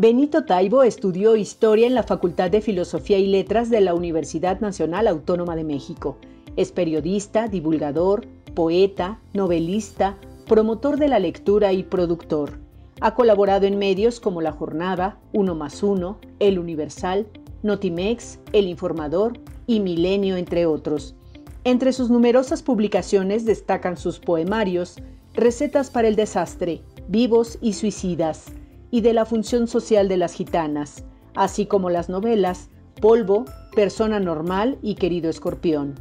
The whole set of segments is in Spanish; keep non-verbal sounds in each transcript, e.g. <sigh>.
Benito Taibo estudió historia en la Facultad de Filosofía y Letras de la Universidad Nacional Autónoma de México. Es periodista, divulgador, poeta, novelista, promotor de la lectura y productor. Ha colaborado en medios como La Jornada, Uno más Uno, El Universal, Notimex, El Informador y Milenio, entre otros. Entre sus numerosas publicaciones destacan sus poemarios, Recetas para el Desastre, Vivos y Suicidas, y de la función social de las gitanas, así como las novelas Polvo, Persona Normal y Querido Escorpión.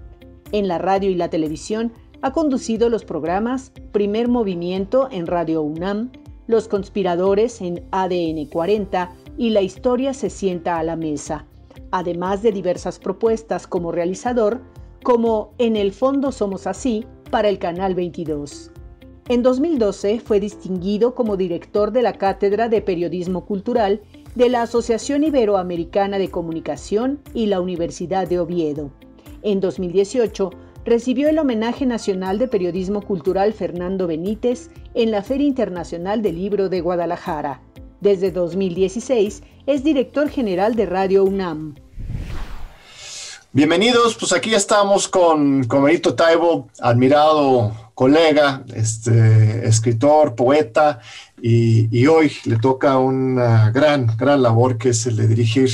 En la radio y la televisión ha conducido los programas Primer Movimiento en Radio UNAM, Los Conspiradores en ADN 40 y La Historia se sienta a la mesa, además de diversas propuestas como realizador, como En el fondo somos así para el Canal 22. En 2012 fue distinguido como director de la Cátedra de Periodismo Cultural de la Asociación Iberoamericana de Comunicación y la Universidad de Oviedo. En 2018 recibió el Homenaje Nacional de Periodismo Cultural Fernando Benítez en la Feria Internacional del Libro de Guadalajara. Desde 2016 es director general de Radio UNAM. Bienvenidos, pues aquí estamos con, Benito Taibo, admirado colega, este, escritor, poeta, y, hoy le toca una gran, gran labor que es el de dirigir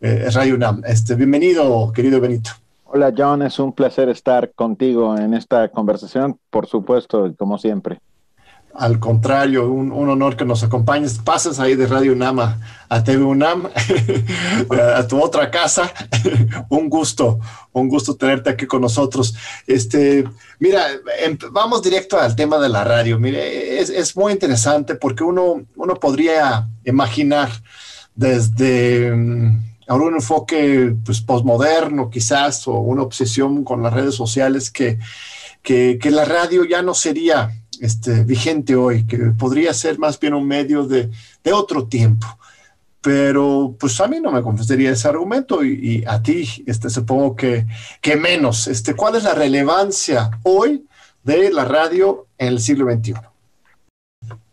eh, Radio UNAM. Este, bienvenido, querido Benito. Hola John, es un placer estar contigo en esta conversación, por supuesto, como siempre. Al contrario, un, honor que nos acompañes. Pases ahí de Radio UNAM a, TV UNAM, <laughs> a tu otra casa. <laughs> un gusto, un gusto tenerte aquí con nosotros. Este, mira, em, vamos directo al tema de la radio. Mire, es, muy interesante porque uno, uno podría imaginar desde mm, un enfoque pues, postmoderno quizás o una obsesión con las redes sociales que, que la radio ya no sería este, vigente hoy, que podría ser más bien un medio de, otro tiempo. Pero pues a mí no me confesaría ese argumento y, a ti este, supongo que, que menos. Este, ¿Cuál es la relevancia hoy de la radio en el siglo XXI?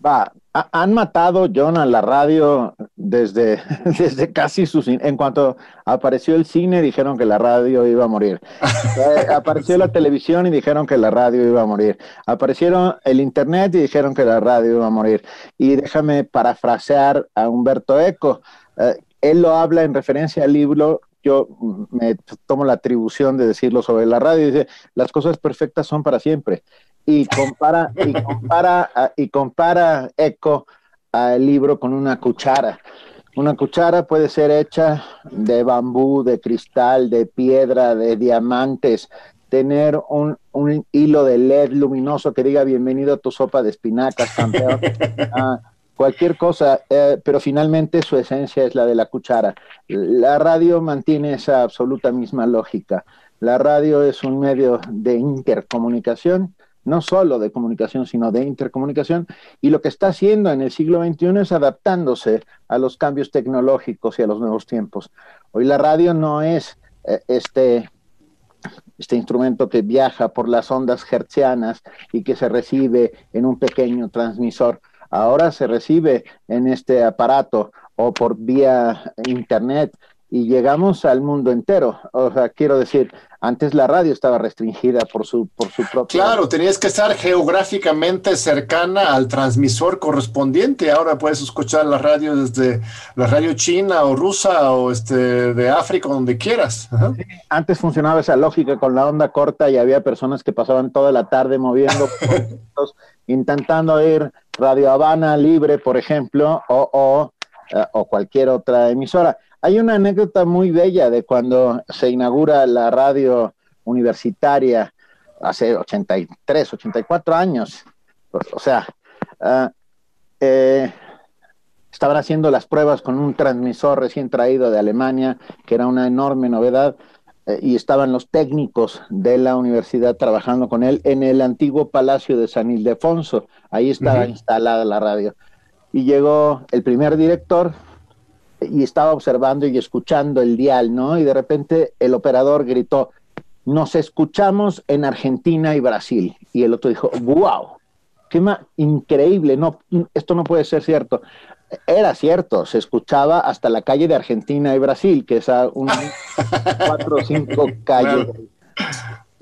Va, han matado John a la radio desde, <laughs> desde casi sus... En cuanto apareció el cine, dijeron que la radio iba a morir. Eh, <laughs> apareció la televisión y dijeron que la radio iba a morir. Aparecieron el internet y dijeron que la radio iba a morir. Y déjame parafrasear a Humberto Eco. Eh, él lo habla en referencia al libro yo me tomo la atribución de decirlo sobre la radio, dice, las cosas perfectas son para siempre y compara, y compara, y compara Eco al libro con una cuchara. Una cuchara puede ser hecha de bambú, de cristal, de piedra, de diamantes, tener un, un hilo de LED luminoso que diga bienvenido a tu sopa de espinacas, campeón. <laughs> Ah, cualquier cosa, eh, pero finalmente su esencia es la de la cuchara. La radio mantiene esa absoluta misma lógica. La radio es un medio de intercomunicación no solo de comunicación, sino de intercomunicación, y lo que está haciendo en el siglo XXI es adaptándose a los cambios tecnológicos y a los nuevos tiempos. Hoy la radio no es eh, este, este instrumento que viaja por las ondas hertzianas y que se recibe en un pequeño transmisor. Ahora se recibe en este aparato o por vía internet y llegamos al mundo entero. O sea, quiero decir, antes la radio estaba restringida por su, por su propio... Claro, tenías que estar geográficamente cercana al transmisor correspondiente. Ahora puedes escuchar la radio desde la radio china o rusa o este, de África, donde quieras. antes funcionaba esa lógica con la onda corta y había personas que pasaban toda la tarde moviendo, <laughs> intentando ir Radio Habana libre, por ejemplo, o, o, eh, o cualquier otra emisora hay una anécdota muy bella de cuando se inaugura la radio universitaria hace 83, 84 años. O sea, ah, eh, estaban haciendo las pruebas con un transmisor recién traído de Alemania, que era una enorme novedad, eh, y estaban los técnicos de la universidad trabajando con él en el antiguo Palacio de San Ildefonso. Ahí estaba instalada la radio. Y llegó el primer director, y estaba observando y escuchando el dial, ¿no? Y de repente el operador gritó, nos escuchamos en Argentina y Brasil. Y el otro dijo, wow, qué más increíble, no, esto no puede ser cierto. era cierto, se escuchaba hasta la calle de Argentina y Brasil, que es a unas <laughs> cuatro o cinco calles.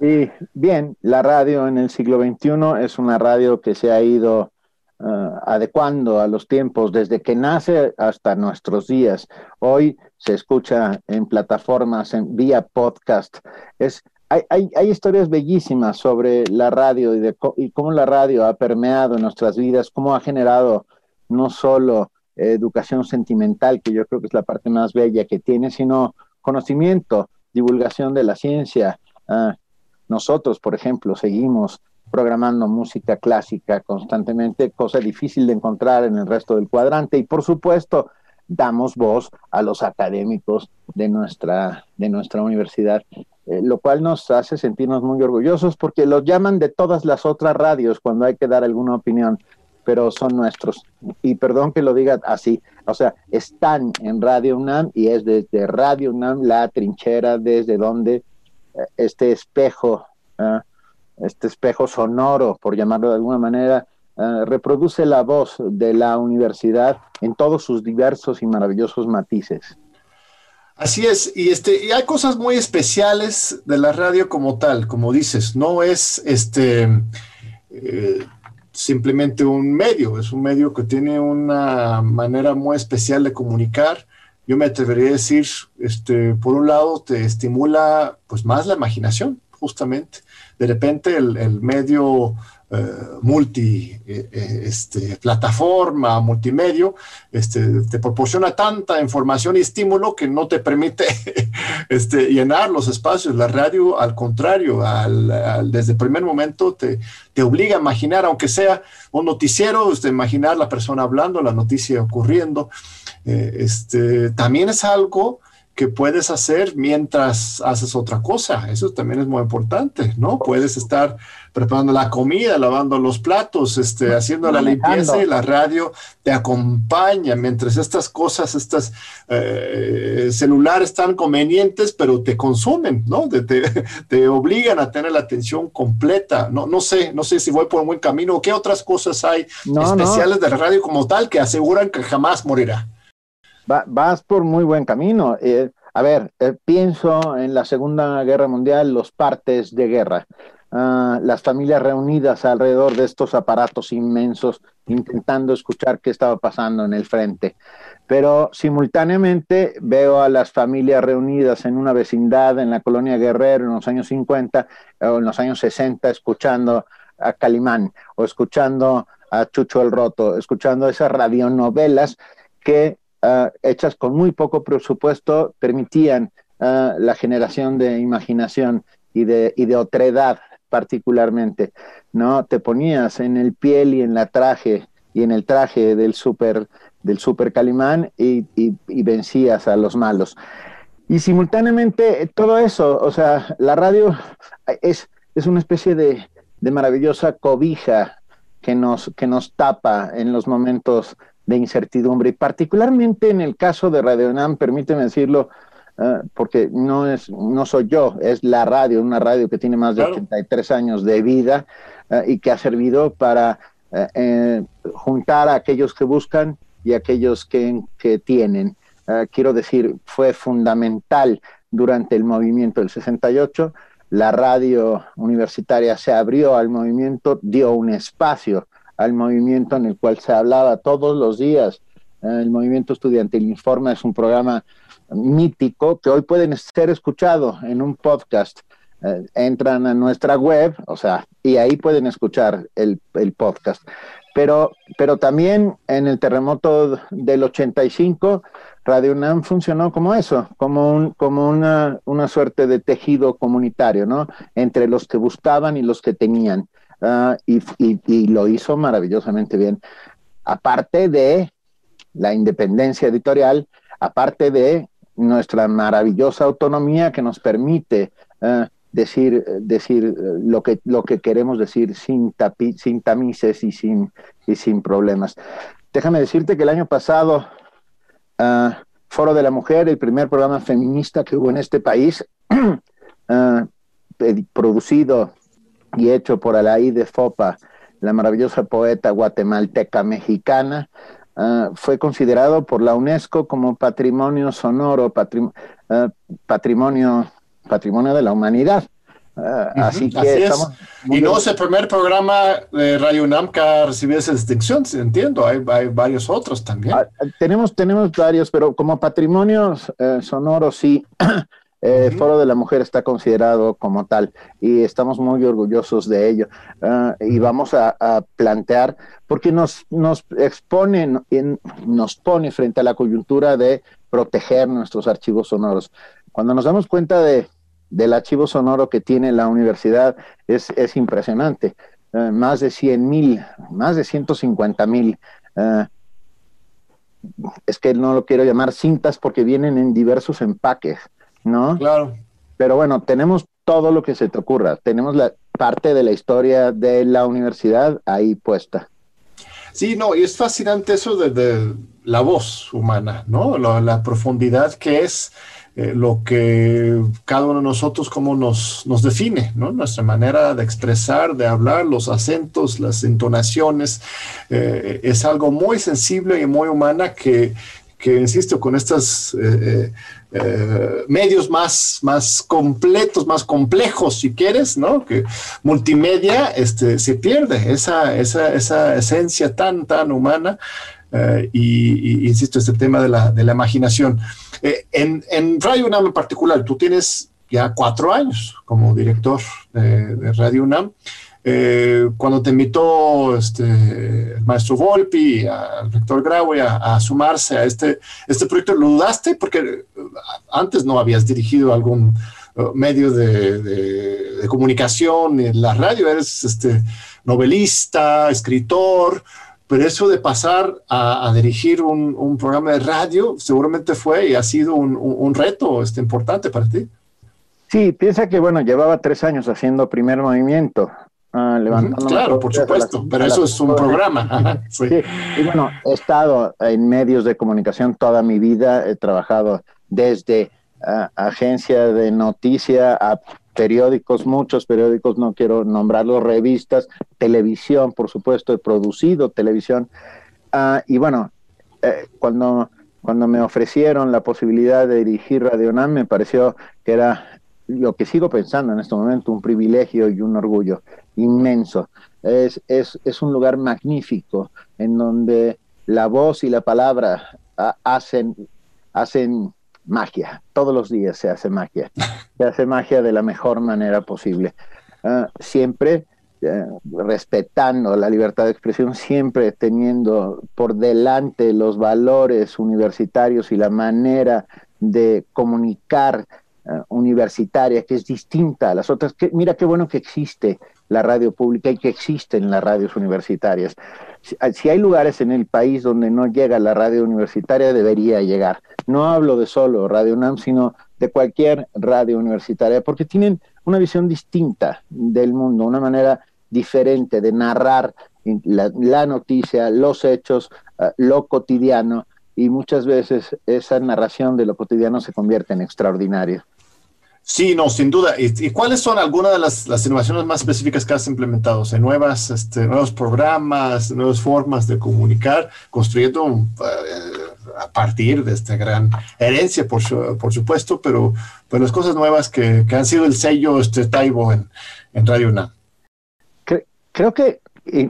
Y bien, la radio en el siglo XXI es una radio que se ha ido uh, adecuando a los tiempos desde que nace hasta nuestros días. Hoy se escucha en plataformas, en vía podcast. Es, hay, hay, hay historias bellísimas sobre la radio y, de, y cómo la radio ha permeado nuestras vidas, cómo ha generado no solo educación sentimental, que yo creo que es la parte más bella que tiene, sino conocimiento, divulgación de la ciencia. Uh, nosotros, por ejemplo, seguimos programando música clásica constantemente, cosa difícil de encontrar en el resto del cuadrante. Y por supuesto, damos voz a los académicos de nuestra, de nuestra universidad, eh, lo cual nos hace sentirnos muy orgullosos porque los llaman de todas las otras radios cuando hay que dar alguna opinión, pero son nuestros. Y perdón que lo diga así, o sea, están en Radio UNAM y es desde Radio UNAM la trinchera desde donde eh, este espejo, uh, este espejo sonoro, por llamarlo de alguna manera, uh, reproduce la voz de la universidad en todos sus diversos y maravillosos matices. Así es, y este, y hay cosas muy especiales de la radio como tal, como dices, no es este eh, simplemente un medio, es un medio que tiene una manera muy especial de comunicar yo me atrevería a decir, este, por un lado, te estimula pues más la imaginación, justamente. De repente el, el medio eh, multi eh, eh, este, plataforma, multimedio, este, te proporciona tanta información y estímulo que no te permite <laughs> este, llenar los espacios. La radio, al contrario, al, desde el primer momento te, te, obliga a imaginar, aunque sea un noticiero, este, imaginar la persona hablando, la noticia ocurriendo. Eh, este, también es algo que puedes hacer mientras haces otra cosa. Eso también es muy importante, ¿no? Puedes estar preparando la comida, lavando los platos, este, haciendo la limpieza y la radio te acompaña mientras estas cosas, estas eh, celulares están convenientes, pero te consumen, ¿no? Te, <laughs> te, obligan a tener la atención completa. No, no sé, no sé si voy por un buen camino. ¿Qué otras cosas hay especiales de la radio como tal que aseguran que jamás morirá? Vas por muy buen camino. Eh, a ver, eh, pienso en la Segunda Guerra Mundial, los partes de guerra, uh, las familias reunidas alrededor de estos aparatos inmensos, intentando escuchar qué estaba pasando en el frente. Pero simultáneamente veo a las familias reunidas en una vecindad en la colonia Guerrero en los años 50 o en los años 60 escuchando a Calimán o escuchando a Chucho el Roto, escuchando esas radionovelas que uh, hechas con muy poco presupuesto permitían uh, la generación de imaginación y de, y de otredad particularmente, ¿no? Te ponías en el piel y en la traje y en el traje del super, del super Calimán y, y, y vencías a los malos. Y simultáneamente todo eso, o sea, la radio es, es una especie de, de maravillosa cobija que nos, que nos tapa en los momentos de incertidumbre. Y particularmente en el caso de Radio UNAM, permíteme decirlo, uh, porque no, es, no soy yo, es la radio, una radio que tiene más de claro. 83 años de vida uh, y que ha servido para uh, juntar a aquellos que buscan y a aquellos que, que tienen. quiero decir, fue fundamental durante el movimiento del 68. La radio universitaria se abrió al movimiento, dio un espacio al movimiento en el cual se hablaba todos los días. El movimiento estudiantil Informa es un programa mítico que hoy pueden ser escuchado en un podcast. Eh, entran a nuestra web, o sea, y ahí pueden escuchar el, el, podcast. Pero, pero también en el terremoto del 85, Radio UNAM funcionó como eso, como, un, como una, una suerte de tejido comunitario, ¿no? Entre los que buscaban y los que tenían. Uh, y, lo hizo maravillosamente bien. Aparte de la independencia editorial, aparte de nuestra maravillosa autonomía que nos permite uh, decir, decir lo, que, lo que queremos decir sin, tapi, tamices y sin, y sin problemas. Déjame decirte que el año pasado, uh, Foro de la Mujer, el primer programa feminista que hubo en este país, <clears throat> producido y hecho por Alaí de Fopa, la maravillosa poeta guatemalteca mexicana, ah, fue considerado por la UNESCO como patrimonio sonoro, ah, patrimonio, patrimonio de la humanidad. Ah, así que estamos Y no es el primer programa de Radio UNAM que ha recibido esa distinción, entiendo, hay, varios otros también. tenemos, tenemos varios, pero como patrimonio eh, sonoro sí, <clears throat> El Foro de la Mujer está considerado como tal y estamos muy orgullosos de ello. Ah, y vamos a, plantear, porque nos, nos expone, nos pone frente a la coyuntura de proteger nuestros archivos sonoros. Cuando nos damos cuenta de, del archivo sonoro que tiene la universidad, es, es impresionante. Ah, más de 100 mil, más de 150 mil. Ah, es que no lo quiero llamar cintas porque vienen en diversos empaques. ¿No? Claro. Pero bueno, tenemos todo lo que se te ocurra. Tenemos la parte de la historia de la universidad ahí puesta. Sí, no, y es fascinante eso de, la voz humana, ¿no? La, profundidad que es eh, lo que cada uno de nosotros, cómo nos, nos define, ¿no? Nuestra manera de expresar, de hablar, los acentos, las entonaciones, eh, es algo muy sensible y muy humana que, que insisto, con estos eh, eh, medios más, más completos, más complejos, si quieres, ¿no? Que multimedia este, se pierde esa, esa, esa esencia tan, tan humana. Eh, y, insisto, este tema de la, de la imaginación. en, en Radio UNAM en particular, tú tienes ya cuatro años como director de Radio UNAM. Eh, cuando te invitó este, el maestro Volpi, al rector Graue a, sumarse a este, este proyecto, ¿lo dudaste? Porque eh, antes no habías dirigido algún eh, medio de, comunicación en la radio, eres este, novelista, escritor, pero eso de pasar a, dirigir un, programa de radio seguramente fue y ha sido un, reto este, importante para ti. Sí, piensa que, bueno, llevaba tres años haciendo primer movimiento, Ah, claro, por supuesto, pero eso es un programa. <laughs> <laughs> sí. Y bueno, he estado en medios de comunicación toda mi vida, he trabajado desde ah, agencia de noticia a periódicos, muchos periódicos, no quiero nombrarlos, revistas, televisión, por supuesto, he producido televisión. Ah, y bueno, eh, cuando, cuando me ofrecieron la posibilidad de dirigir Radio NAM, me pareció que era lo que sigo pensando en este momento, un privilegio y un orgullo inmenso. Es, es, es un lugar magnífico en donde la voz y la palabra hacen, hacen magia. Todos los días se hace magia. Se hace magia de la mejor manera posible. Ah, siempre eh, respetando la libertad de expresión, siempre teniendo por delante los valores universitarios y la manera de comunicar eh, universitaria que es distinta a las otras. Que, mira qué bueno que existe la radio pública y que existen las radios universitarias. Si, hay lugares en el país donde no llega la radio universitaria, debería llegar. No hablo de solo Radio UNAM, sino de cualquier radio universitaria, porque tienen una visión distinta del mundo, una manera diferente de narrar la, noticia, los hechos, eh, lo cotidiano, y muchas veces esa narración de lo cotidiano se convierte en extraordinario. Sí, no, sin duda. ¿Y, cuáles son algunas de las, innovaciones más específicas que has implementado? O nuevas, este, nuevos programas, nuevas formas de comunicar, construyendo eh, a partir de esta gran herencia, por, por supuesto, pero, pero las cosas nuevas que, han sido el sello este, Taibo en, Radio UNAM. Creo que, y,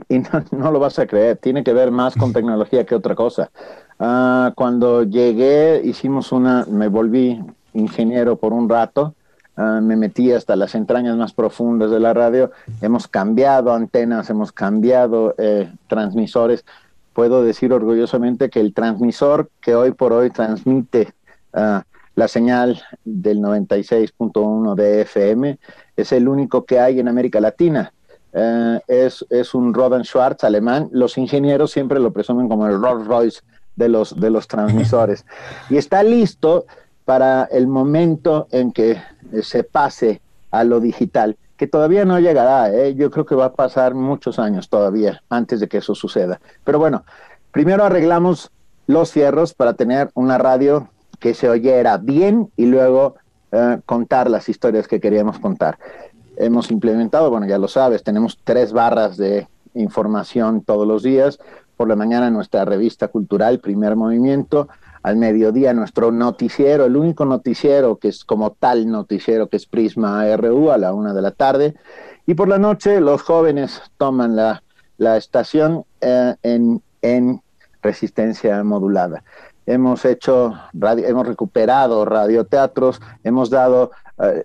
no, lo vas a creer, tiene que ver más con <laughs> tecnología que otra cosa. Ah, cuando llegué, hicimos una, me volví ingeniero por un rato Ah, me metí hasta las entrañas más profundas de la radio, hemos cambiado antenas, hemos cambiado eh, transmisores. Puedo decir orgullosamente que el transmisor que hoy por hoy transmite ah, la señal del 96.1 de FM es el único que hay en América Latina. Eh, es, es, un Rodan Schwartz alemán. Los ingenieros siempre lo presumen como el Rolls Royce de los, de los <laughs> transmisores. Y está listo para el momento en que se pase a lo digital, que todavía no llegará, ¿eh? yo creo que va a pasar muchos años todavía antes de que eso suceda. Pero bueno, primero arreglamos los cierros para tener una radio que se oyera bien y luego eh, contar las historias que queríamos contar. Hemos implementado, bueno, ya lo sabes, tenemos tres barras de información todos los días, por la mañana nuestra revista cultural Primer Movimiento, al mediodía nuestro noticiero, el único noticiero que es como tal noticiero que es Prisma RU a la una de la tarde, y por la noche los jóvenes toman la, estación eh, en, en resistencia modulada. Hemos hecho hemos recuperado radioteatros, hemos dado, eh,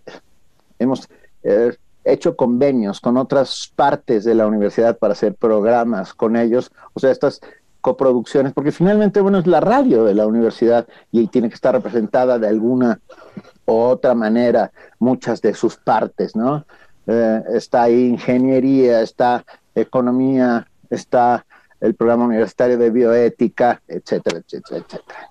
hemos eh, hecho convenios con otras partes de la universidad para hacer programas con ellos, o sea, estas coproducciones, porque finalmente, bueno, es la radio de la universidad y tiene que estar representada de alguna u otra manera muchas de sus partes, ¿no? Eh, está ahí ingeniería, está economía, está el programa universitario de bioética, etcétera, etcétera, etcétera.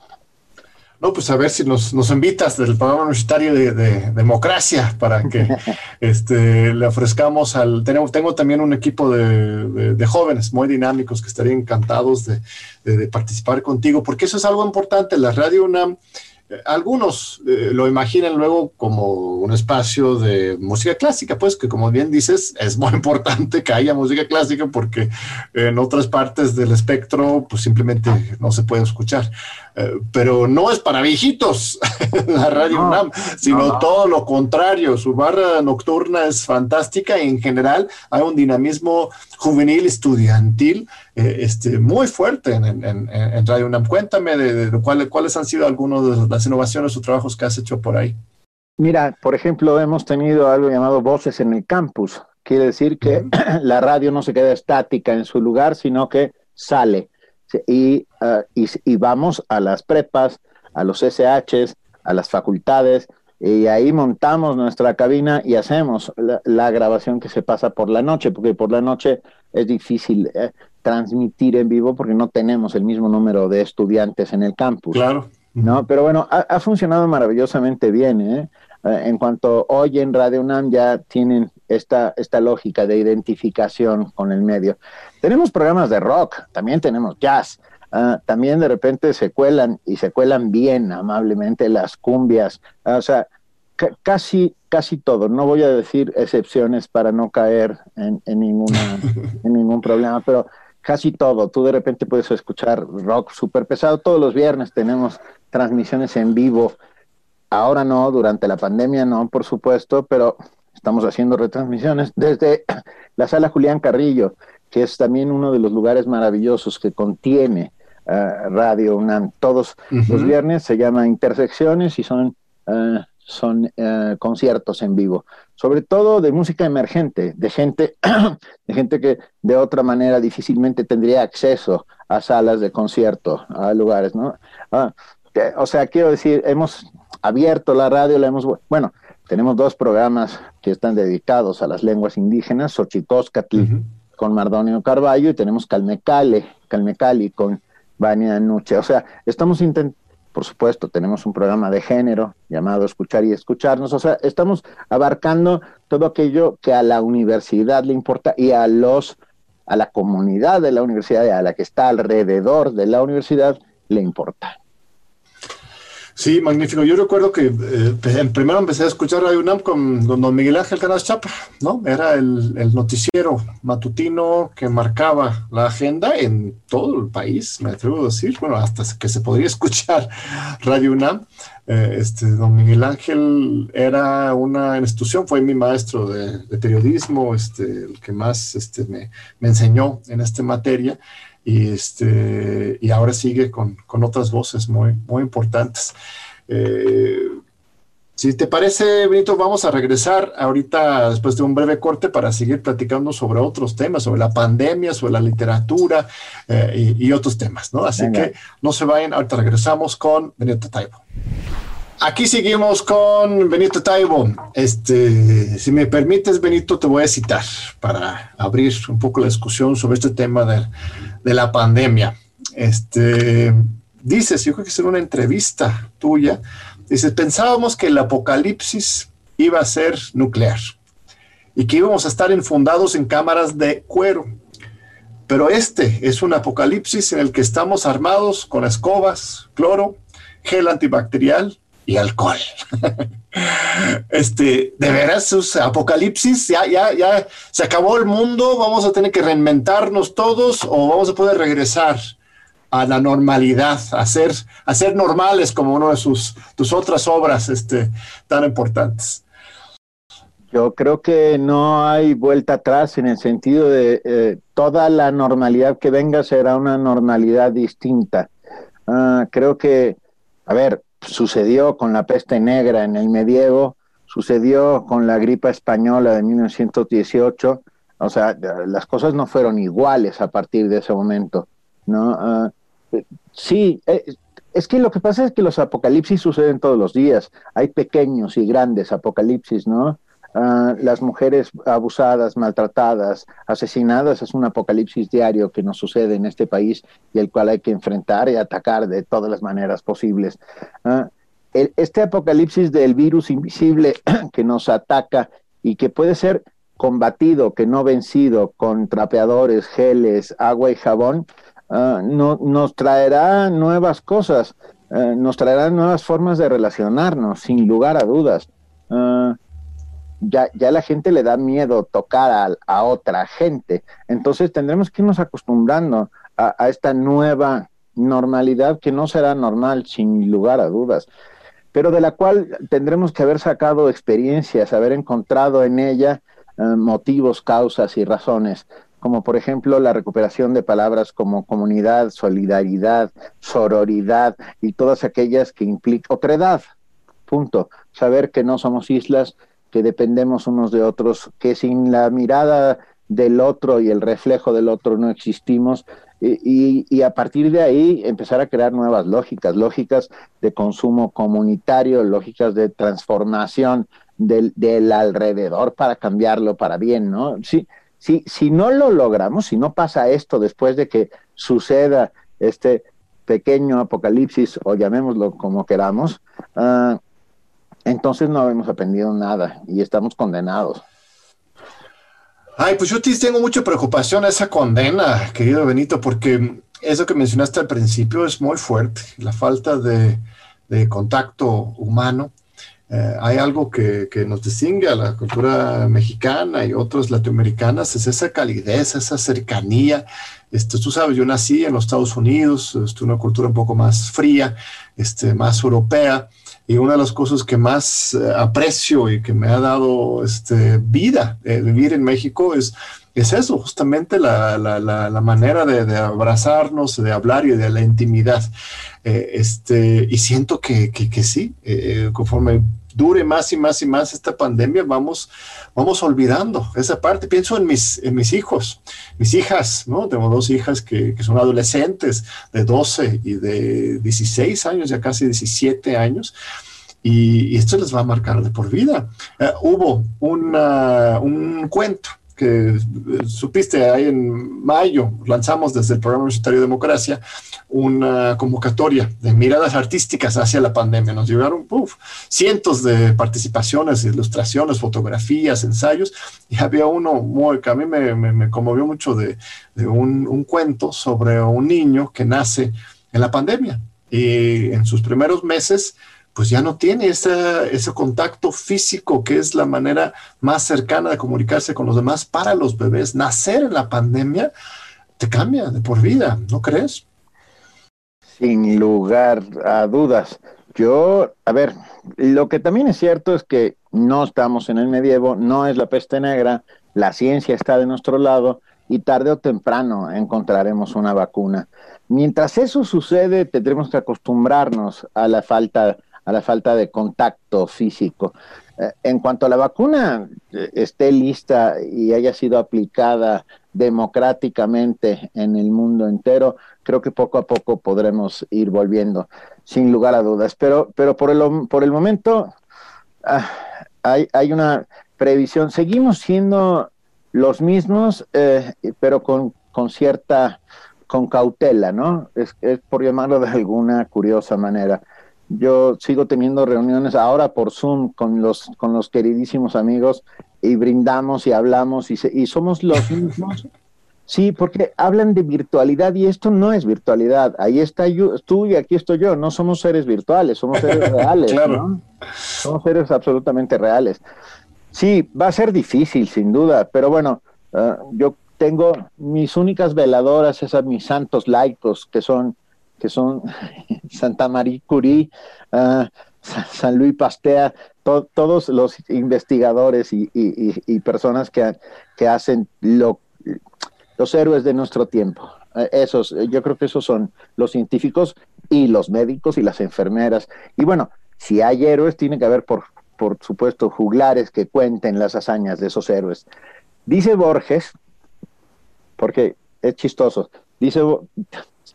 No, pues a ver si nos, nos invitas del programa universitario de, democracia para que <laughs> este, le ofrezcamos al... Tengo, tengo también un equipo de, de, jóvenes muy dinámicos que estarían encantados de, participar contigo, porque eso es algo importante. La Radio UNAM algunos eh, lo imaginan luego como un espacio de música clásica, pues que como bien dices, es muy <laughs> importante que haya música clásica porque en otras partes del espectro pues simplemente no se puede escuchar. Eh, pero no es para viejitos <laughs> la Radio UNAM, sino todo lo contrario. Su barra nocturna es fantástica y en general hay un dinamismo juvenil, estudiantil, eh, este, muy fuerte en, Radio UNAM. Cuéntame de, cuáles han sido algunas de las innovaciones o trabajos que has hecho por ahí. Mira, por ejemplo, hemos tenido algo llamado Voces en el Campus. Quiere decir que <clears throat> la radio no se queda estática en su lugar, sino que sale Ah, y, y, vamos a las prepas, a los SHs, a las facultades, y ahí montamos nuestra cabina y hacemos la, grabación que se pasa por la noche, porque por la noche es difícil eh, transmitir en vivo porque no tenemos el mismo número de estudiantes en el campus. Claro. ¿no? Pero bueno, ha, funcionado maravillosamente bien. ¿eh? Eh, en cuanto hoy en Radio UNAM ya tienen esta, esta lógica de identificación con el medio. Tenemos programas de rock, también tenemos jazz, ah, también de repente se cuelan y se cuelan bien amablemente las cumbias, ah, o sea, casi, casi todo. No voy a decir excepciones para no caer en, ninguna, <laughs> en ningún problema, pero casi todo. Tú de repente puedes escuchar rock súper pesado. Todos los viernes tenemos transmisiones en vivo. Ahora no, durante la pandemia no, por supuesto, pero estamos haciendo retransmisiones desde <clears throat> la sala Julián Carrillo que es también uno de los lugares maravillosos que contiene eh, Radio UNAM. Todos los viernes se llama Intersecciones y son, eh, son eh, conciertos en vivo, sobre todo de música emergente, de gente, <clears throat> de gente que de otra manera difícilmente tendría acceso a salas de concierto, a lugares, ¿no? Ah, o sea, quiero decir, hemos abierto la radio, la hemos, bueno, tenemos dos programas que están dedicados a las lenguas indígenas, Xochicóscatl con Mardonio Carballo y tenemos Calmecale, Calmecali con Vania Nuche. O sea, estamos intentando, por supuesto, tenemos un programa de género llamado Escuchar y Escucharnos. O sea, estamos abarcando todo aquello que a la universidad le importa y a los a la comunidad de la universidad y a la que está alrededor de la universidad le importa. Sí, magnífico. Yo recuerdo que eh, primero empecé a escuchar Radio UNAM con, don Miguel Ángel Canas Chapa, ¿no? Era el, noticiero matutino que marcaba la agenda en todo el país, me atrevo a decir, bueno, hasta que se podría <laughs> escuchar Radio UNAM. Eh, este, don Miguel Ángel era una institución, fue mi maestro de, periodismo, este, el que más este, me, me enseñó en esta materia y, este, y ahora sigue con, con otras voces muy, muy importantes. Eh, si te parece, Benito, vamos a regresar ahorita después de un breve corte para seguir platicando sobre otros temas, sobre la pandemia, sobre la literatura eh, y, otros temas, ¿no? Así que no se vayan, ahorita regresamos con Benito Taibo. Aquí seguimos con Benito Taibo. Este, si me permites, Benito, te voy a citar para abrir un poco la discusión sobre este tema de, de la pandemia. Este, dices, yo creo que es una entrevista tuya, dices, pensábamos que el apocalipsis iba a ser nuclear y que íbamos a estar enfundados en cámaras de cuero. Pero este es un apocalipsis en el que estamos armados con escobas, cloro, gel antibacterial y alcohol. este, de veras, sus apocalipsis, ya, ya, ya se acabó el mundo, vamos a tener que reinventarnos todos o vamos a poder regresar a la normalidad, a ser, a ser normales como una de sus, tus otras obras este, tan importantes. Yo creo que no hay vuelta atrás en el sentido de eh, toda la normalidad que venga será una normalidad distinta. Ah, creo que, a ver, sucedió con la peste negra en el medievo, sucedió con la gripa española de 1918, o sea, las cosas no fueron iguales a partir de ese momento, ¿no? Ah, sí, eh, es que lo que pasa es que los apocalipsis suceden todos los días, hay pequeños y grandes apocalipsis, ¿no? Ah, las mujeres abusadas, maltratadas, asesinadas, es un apocalipsis diario que nos sucede en este país y el cual hay que enfrentar y atacar de todas las maneras posibles. Ah, este apocalipsis del virus invisible <clears throat> que nos ataca y que puede ser combatido, que no vencido con trapeadores, geles, agua y jabón, ah, no, nos traerá nuevas cosas, nos traerá nuevas formas de relacionarnos, sin lugar a dudas ya, ya la gente le da miedo tocar a, otra gente. Entonces tendremos que irnos acostumbrando a, esta nueva normalidad que no será normal, sin lugar a dudas, pero de la cual tendremos que haber sacado experiencias, haber encontrado en ella eh, motivos, causas y razones como por ejemplo la recuperación de palabras como comunidad, solidaridad, sororidad y todas aquellas que implican otredad. Punto. Saber que no somos islas, que dependemos unos de otros, que sin la mirada del otro y el reflejo del otro no existimos, y, a partir de ahí empezar a crear nuevas lógicas, lógicas de consumo comunitario, lógicas de transformación del, del alrededor para cambiarlo para bien, ¿no? Si, si, no lo logramos, si no pasa esto después de que suceda este pequeño apocalipsis, o llamémoslo como queramos, uh, entonces no hemos aprendido nada y estamos condenados. Ay, pues yo tengo mucha preocupación a esa condena, querido Benito, porque eso que mencionaste al principio es muy fuerte, la falta de, contacto humano. Eh, hay algo que, nos distingue a la cultura mexicana y otras latinoamericanas, es esa calidez, esa cercanía. Este, tú sabes, yo nací en los Estados Unidos, es una cultura un poco más fría, este, más europea. Y una de las cosas que más eh, aprecio y que me ha dado este, vida eh, vivir en México es, es eso, justamente la, la, la, manera de, de, abrazarnos, de hablar y de la intimidad. Eh, este, y siento que, que, sí, conforme dure más y más y más esta pandemia, vamos, vamos olvidando esa parte. Pienso en mis, en mis hijos, mis hijas, ¿no? Tengo dos hijas que, que son adolescentes de 12 y de 16 años, ya casi 17 años. Y, esto les va a marcar de por vida. Eh, hubo una, un cuento que eh, supiste ahí en mayo, lanzamos desde el programa Universitario de Democracia una convocatoria de miradas artísticas hacia la pandemia. Nos llegaron cientos de participaciones, ilustraciones, fotografías, ensayos, y había uno muy, que a mí me, me, conmovió mucho de, de un, un cuento sobre un niño que nace en la pandemia y en sus primeros meses pues ya no tiene ese, contacto físico que es la manera más cercana de comunicarse con los demás para los bebés. Nacer en la pandemia te cambia de por vida, ¿no crees? Sin lugar a dudas. Yo, a ver, lo que también es cierto es que no estamos en el medievo, no es la peste negra, la ciencia está de nuestro lado y tarde o temprano encontraremos una vacuna. Mientras eso sucede, tendremos que acostumbrarnos a la falta a la falta de contacto físico. Eh, en cuanto a la vacuna eh, esté lista y haya sido aplicada democráticamente en el mundo entero, creo que poco a poco podremos ir volviendo, sin lugar a dudas. Pero, pero por, el, por el momento ah, hay, hay, una previsión. Seguimos siendo los mismos, eh, pero con, con, cierta, con cautela, ¿no? es por llamarlo de alguna curiosa manera. Yo sigo teniendo reuniones ahora por Zoom con los, con los queridísimos amigos y brindamos y hablamos y, y somos los mismos, <laughs> Sí, porque hablan de virtualidad y esto no es virtualidad. Ahí está yo, tú y aquí estoy yo. No somos seres virtuales, somos seres <laughs> reales. claro. Somos seres absolutamente reales. Sí, va a ser difícil, sin duda, pero bueno, ah, yo tengo mis únicas veladoras, esas mis santos laicos, que son, que son <laughs> Santa María Curie, uh, San Luis Pastea, todos los investigadores y, personas que, que hacen lo, los héroes de nuestro tiempo. Eh, esos, yo creo que esos son los científicos y los médicos y las enfermeras. Y bueno, si hay héroes, tiene que haber, por, por supuesto, juglares que cuenten las hazañas de esos héroes. Dice Borges, porque es chistoso, dice,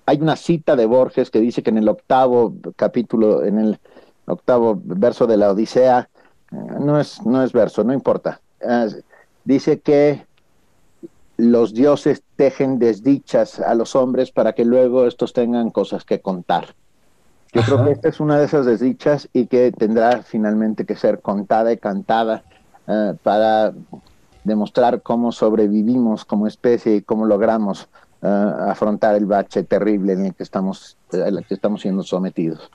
hay una cita de Borges que dice que en el octavo capítulo, en el octavo verso de la Odisea, eh, no es, no es verso, no importa, dice que los dioses tejen desdichas a los hombres para que luego estos tengan cosas que contar. Yo creo que esta es una de esas desdichas y que tendrá finalmente que ser contada y cantada eh, para demostrar cómo sobrevivimos como especie y cómo logramos afrontar el bache terrible en el que estamos, en el que estamos siendo sometidos.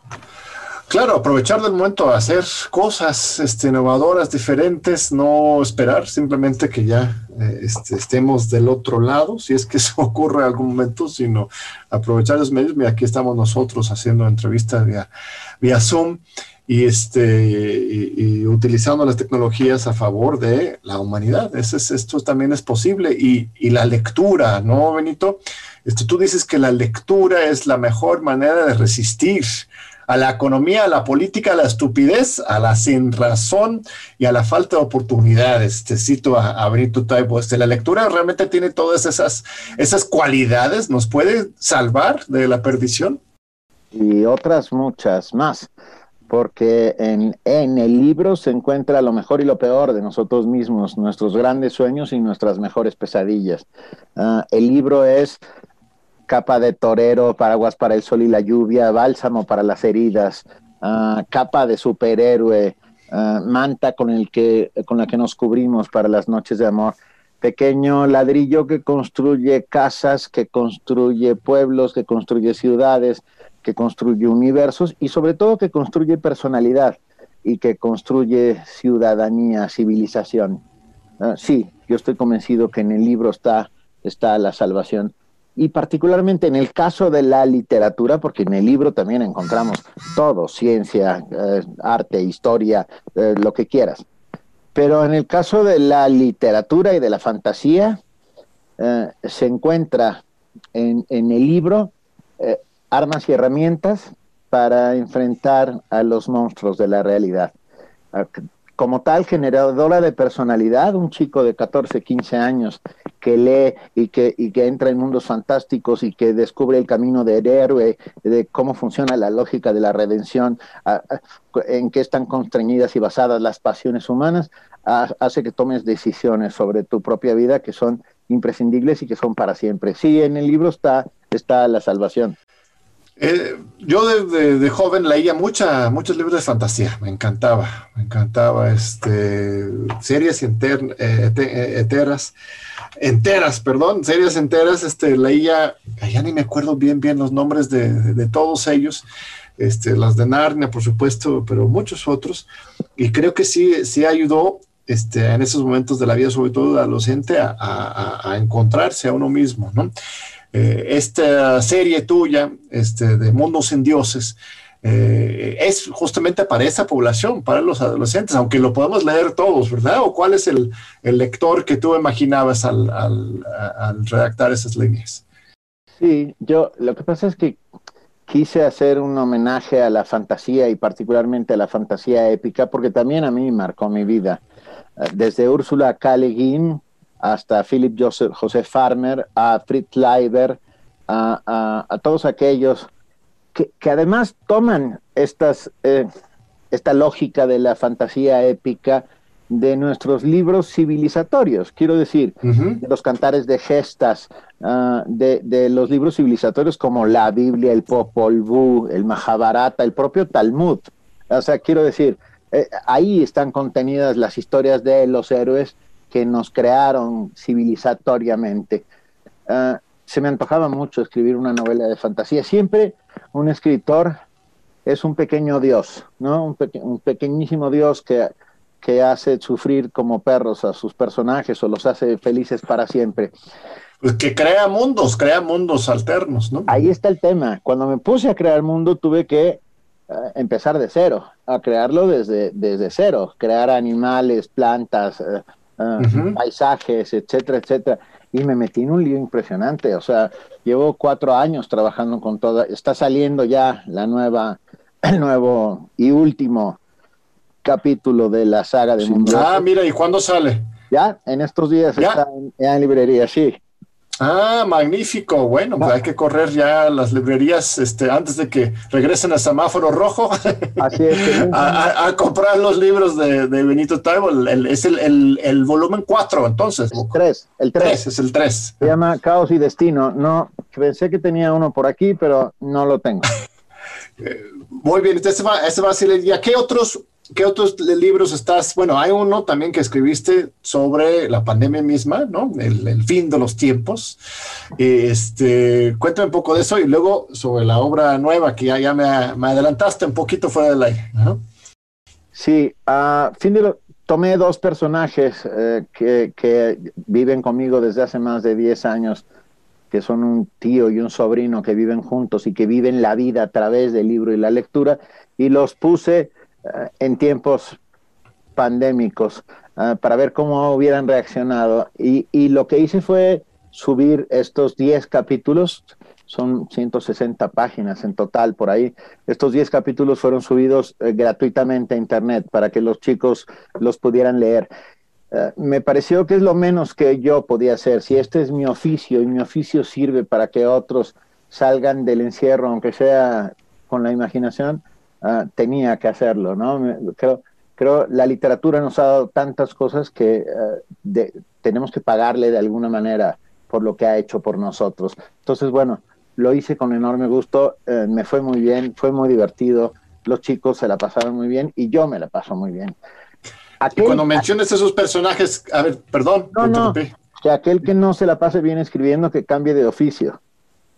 Claro, aprovechar del momento a hacer cosas este, innovadoras, diferentes, no esperar simplemente que ya eh, este, estemos del otro lado, si es que <laughs> eso ocurre en algún momento, sino aprovechar los medios. Mira, aquí estamos nosotros haciendo entrevistas vía, vía Zoom y, este, utilizando las tecnologías a favor de la humanidad. Ese es, esto también es posible. Y, y la lectura, ¿no, Benito? Esto, tú dices que la lectura es la mejor manera de resistir a la economía, a la política, a la estupidez, a la sin razón y a la falta de oportunidades. Te cito a, a Benito Taibo. Este, la lectura realmente tiene todas esas, esas cualidades, nos puede salvar de la perdición. Y otras muchas más, porque en, el libro se encuentra lo mejor y lo peor de nosotros mismos, nuestros grandes sueños y nuestras mejores pesadillas. Ah, el libro es capa de torero, paraguas para el sol y la lluvia, bálsamo para las heridas, ah, capa de superhéroe, ah, manta con, el que, con la que nos cubrimos para las noches de amor, pequeño ladrillo que construye casas, que construye pueblos, que construye ciudades, que construye universos y sobre todo que construye personalidad y que construye ciudadanía, civilización. Ah, sí, yo estoy convencido que en el libro está, está la salvación y particularmente en el caso de la literatura, porque en el libro también encontramos todo, ciencia, eh, arte, historia, eh, lo que quieras. Pero en el caso de la literatura y de la fantasía, eh, se encuentra en, en el libro armas y herramientas para enfrentar a los monstruos de la realidad como tal generadora de personalidad, un chico de 14, 15 años que lee y que, y que entra en mundos fantásticos y que descubre el camino del héroe, de cómo funciona la lógica de la redención, en qué están constreñidas y basadas las pasiones humanas, hace que tomes decisiones sobre tu propia vida que son imprescindibles y que son para siempre. Sí, en el libro está, está la salvación. Eh, yo de, joven leía mucha, muchos libros de fantasía, me encantaba, me encantaba, este, series enter, eh, eh, enteras, enteras, perdón, series enteras, este, leía, ya ni me acuerdo bien, bien los nombres de, todos ellos, este, las de Narnia, por supuesto, pero muchos otros, y creo que sí, sí ayudó este, en esos momentos de la vida, sobre todo adolescente, a, a, a encontrarse a uno mismo, ¿no? Eh, esta serie tuya este, de Mundos en Dioses eh, es justamente para esa población, para los adolescentes, aunque lo podemos leer todos, ¿verdad? ¿O cuál es el, lector que tú imaginabas al, redactar esas líneas? Sí, yo lo que pasa es que quise hacer un homenaje a la fantasía y particularmente a la fantasía épica, porque también a mí marcó mi vida. Eh, desde Úrsula K. hasta Philip Joseph, José Farmer, a Fritz Leiber, a, todos aquellos que, además toman estas, eh, esta lógica de la fantasía épica de nuestros libros civilizatorios, quiero decir, de los cantares de gestas, ah, de, los libros civilizatorios como la Biblia, el Popol Vuh, el Mahabharata, el propio Talmud. O sea, quiero decir, eh, ahí están contenidas las historias de los héroes que nos crearon civilizatoriamente. ah, se me antojaba mucho escribir una novela de fantasía. Siempre un escritor es un pequeño dios, ¿no? Un, un pequeñísimo dios que, que hace sufrir como perros a sus personajes o los hace felices para siempre. Pues que crea mundos, crea mundos alternos, ¿no? Ahí está el tema. Cuando me puse a crear mundo tuve que eh, empezar de cero, a crearlo desde, desde cero, crear animales, plantas, eh, paisajes, etcétera, etcétera. Y me metí en un lío impresionante. O sea, llevo cuatro años trabajando con toda. Está saliendo ya la nueva, <clears throat> el nuevo y último capítulo de la saga de Mundo. Ah, mira, ¿y cuándo sale? Ya, en estos días está en, en librería, sí. Ah, magnífico. Bueno, pues hay que correr ya las librerías este, antes de que regresen al semáforo rojo. Así es. <laughs> a, comprar los libros de, Benito Taibo. es el, volumen 4, entonces. El 3. El 3. es el 3. Se llama Caos y Destino. No, pensé que tenía uno por aquí, pero no lo tengo. <laughs> Eh, muy bien, este va, este va a ser el día. ¿Qué otros ¿Qué otros libros estás? Bueno, hay uno también que escribiste sobre la pandemia misma, ¿no? El, fin de los tiempos. Este, cuéntame un poco de eso y luego sobre la obra nueva que ya, me, adelantaste un poquito fuera del aire. Sí, a fin de lo, tomé dos personajes eh, que, viven conmigo desde hace más de 10 años, que son un tío y un sobrino que viven juntos y que viven la vida a través del libro y la lectura, y los puse en tiempos pandémicos eh, para ver cómo hubieran reaccionado. Y, lo que hice fue subir estos 10 capítulos, son 160 páginas en total por ahí. Estos 10 capítulos fueron subidos eh, gratuitamente a Internet para que los chicos los pudieran leer. me pareció que es lo menos que yo podía hacer. Si este es mi oficio y mi oficio sirve para que otros salgan del encierro, aunque sea con la imaginación, Ah, tenía que hacerlo, ¿no? Creo, creo la literatura nos ha dado tantas cosas que eh, tenemos que pagarle de alguna manera por lo que ha hecho por nosotros. Entonces, bueno, lo hice con enorme gusto, eh, me fue muy bien, fue muy divertido, los chicos se la pasaron muy bien y yo me la paso muy bien. cuando mencionas esos personajes, a ver, perdón, no, no, que aquel que no se la pase bien escribiendo, que cambie de oficio.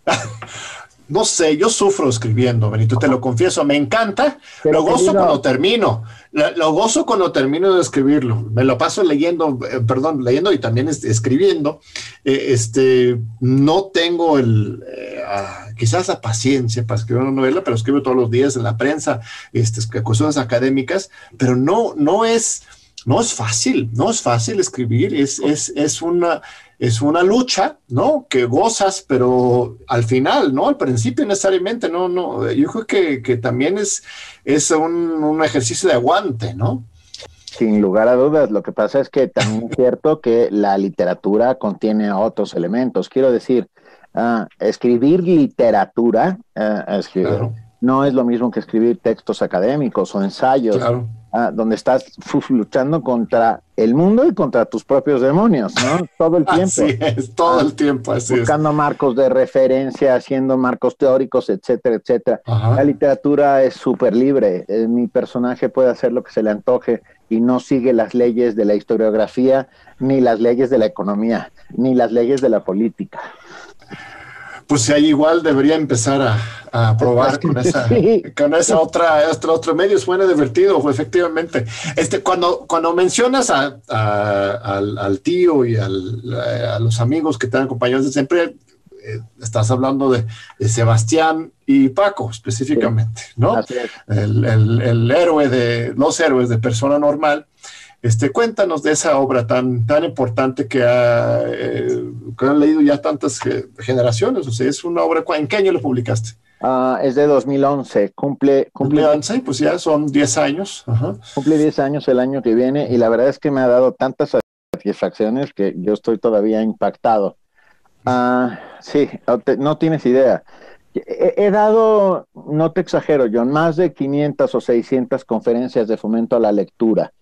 <laughs> no sé, yo sufro escribiendo, Benito, te lo confieso, me encanta, lo gozo cuando termino, lo, gozo cuando termino de escribirlo, me lo paso leyendo, eh, perdón, leyendo y también escribiendo, eh, este, no tengo el, eh, ah, quizás la paciencia para escribir una novela, pero escribo todos los días en la prensa, este, cuestiones académicas, pero no, no es, no es fácil, no es fácil escribir, es, es, es una es una lucha, ¿no? Que gozas, pero al final, ¿no? Al principio necesariamente, no, no, yo creo que, que también es, es un, un, ejercicio de aguante, ¿no? Sin lugar a dudas, lo que pasa es que también es cierto que la literatura contiene otros elementos. Quiero decir, uh, escribir literatura, uh, escribir, no es lo mismo que escribir textos académicos o ensayos. Claro Ah, donde estás luchando contra el mundo y contra tus propios demonios, ¿no? Todo el tiempo. Así es, todo el tiempo, así Buscando marcos de referencia, haciendo marcos teóricos, etcétera, etcétera. La literatura es súper libre. Eh, mi personaje puede hacer lo que se le antoje y no sigue las leyes de la historiografía, ni las leyes de la economía, ni las leyes de la política pues ahí igual debería empezar a, probar con esa, con esa otra, otro, otro medio. Suena divertido, efectivamente. Este, cuando, cuando mencionas a, al, tío y a los amigos que te han acompañado desde siempre, eh, estás hablando de, Sebastián y Paco específicamente, ¿no? El, el, el, héroe de los héroes de persona normal este, cuéntanos de esa obra tan, tan importante que, ha, eh, han leído ya tantas generaciones. O sea, es una obra, ¿en qué año lo publicaste? Ah, es de 2011, cumple... cumple 2011, pues ya son 10 años. Cumple 10 años el año que viene y la verdad es que me ha dado tantas satisfacciones que yo estoy todavía impactado. Ah, sí, no tienes idea. He, dado, no te exagero, John, más de 500 o 600 conferencias de fomento a la lectura.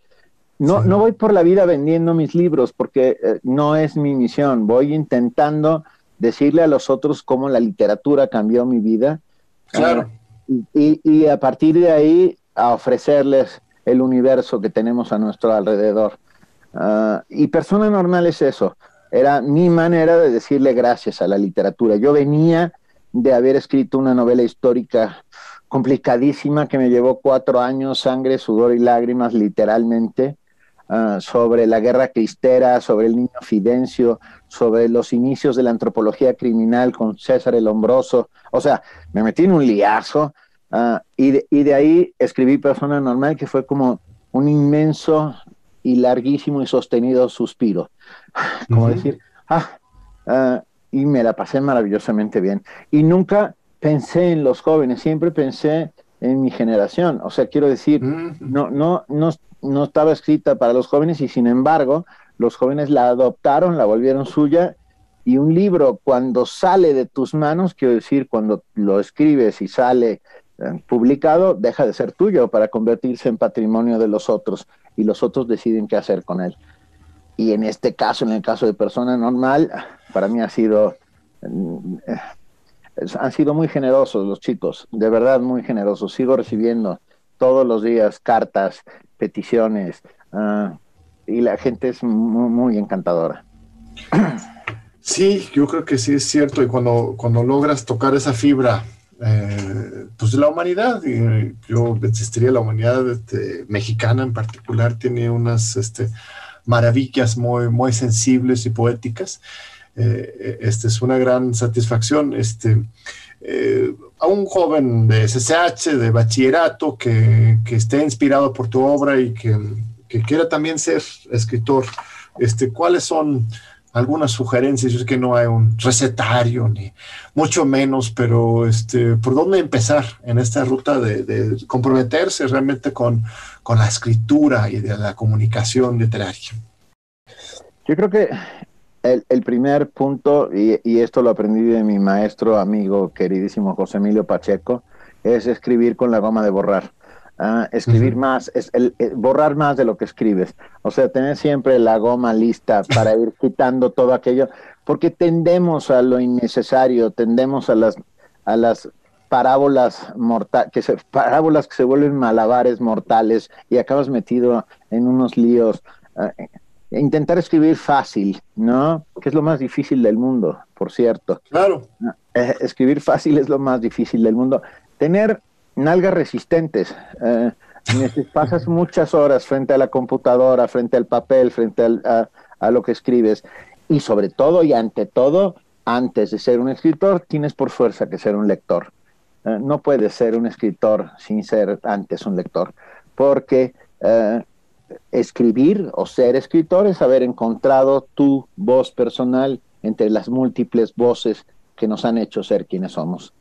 No, no voy por la vida vendiendo mis libros porque eh, no es mi misión. Voy intentando decirle a los otros cómo la literatura cambió mi vida. Claro. y, a partir de ahí a ofrecerles el universo que tenemos a nuestro alrededor. Ah, y persona normal es eso. era mi manera de decirle gracias a la literatura. Yo venía de haber escrito una novela histórica complicadísima que me llevó cuatro años, sangre, sudor y lágrimas, literalmente, ah, sobre la guerra cristera, sobre el niño Fidencio, sobre los inicios de la antropología criminal con César el Hombroso. O sea, me metí en un liazo ah, y, de, y, de, ahí escribí Persona Normal, que fue como un inmenso y larguísimo y sostenido suspiro. <laughs> Como decir, ah, ah, y me la pasé maravillosamente bien. Y nunca pensé en los jóvenes, siempre pensé en mi generación. O sea, quiero decir, no, no, no, no estaba escrita para los jóvenes y sin embargo, los jóvenes la adoptaron, la volvieron suya y un libro cuando sale de tus manos, quiero decir, cuando lo escribes y sale eh, publicado, deja de ser tuyo para convertirse en patrimonio de los otros y los otros deciden qué hacer con él. Y en este caso, en el caso de persona normal, para mí ha sido, han sido muy generosos los chicos, de verdad muy generosos. Sigo recibiendo todos los días cartas, peticiones, ah, y la gente es muy, encantadora. Sí, yo creo que sí es cierto, y cuando, cuando logras tocar esa fibra eh, pues la humanidad. Y yo existiría la humanidad este, mexicana en particular, tiene unas este, maravillas muy, muy sensibles y poéticas. Eh, este es una gran satisfacción. Este, eh, a un joven de SSH, de bachillerato, que, que, esté inspirado por tu obra y que, que quiera también ser escritor, este, ¿cuáles son algunas sugerencias. Yo sé que no hay un recetario, ni mucho menos, pero este, ¿por dónde empezar en esta ruta de, comprometerse realmente con, con, la escritura y de la comunicación literaria? Yo creo que el, el primer punto, y, y, esto lo aprendí de mi maestro, amigo, queridísimo José Emilio Pacheco, es escribir con la goma de borrar. Ah, escribir más, es el, eh, borrar más de lo que escribes. O sea, tener siempre la goma lista para ir <laughs> quitando todo aquello, porque tendemos a lo innecesario, tendemos a las, a las parábolas mortales, que se, parábolas que se vuelven malabares mortales y acabas metido en unos líos. Ah, intentar escribir fácil, ¿no? Que es lo más difícil del mundo, por cierto. Claro. Eh, escribir fácil es lo más difícil del mundo. Tener nalgas resistentes. Eh, pasas muchas horas frente a la computadora, frente al papel, frente a, lo que escribes. Y sobre todo y ante todo, antes de ser un escritor, tienes por fuerza que ser un lector. Eh, no puedes ser un escritor sin ser antes un lector, porque eh, escribir o ser escritor es haber encontrado tu voz personal entre las múltiples voces que nos han hecho ser quienes somos.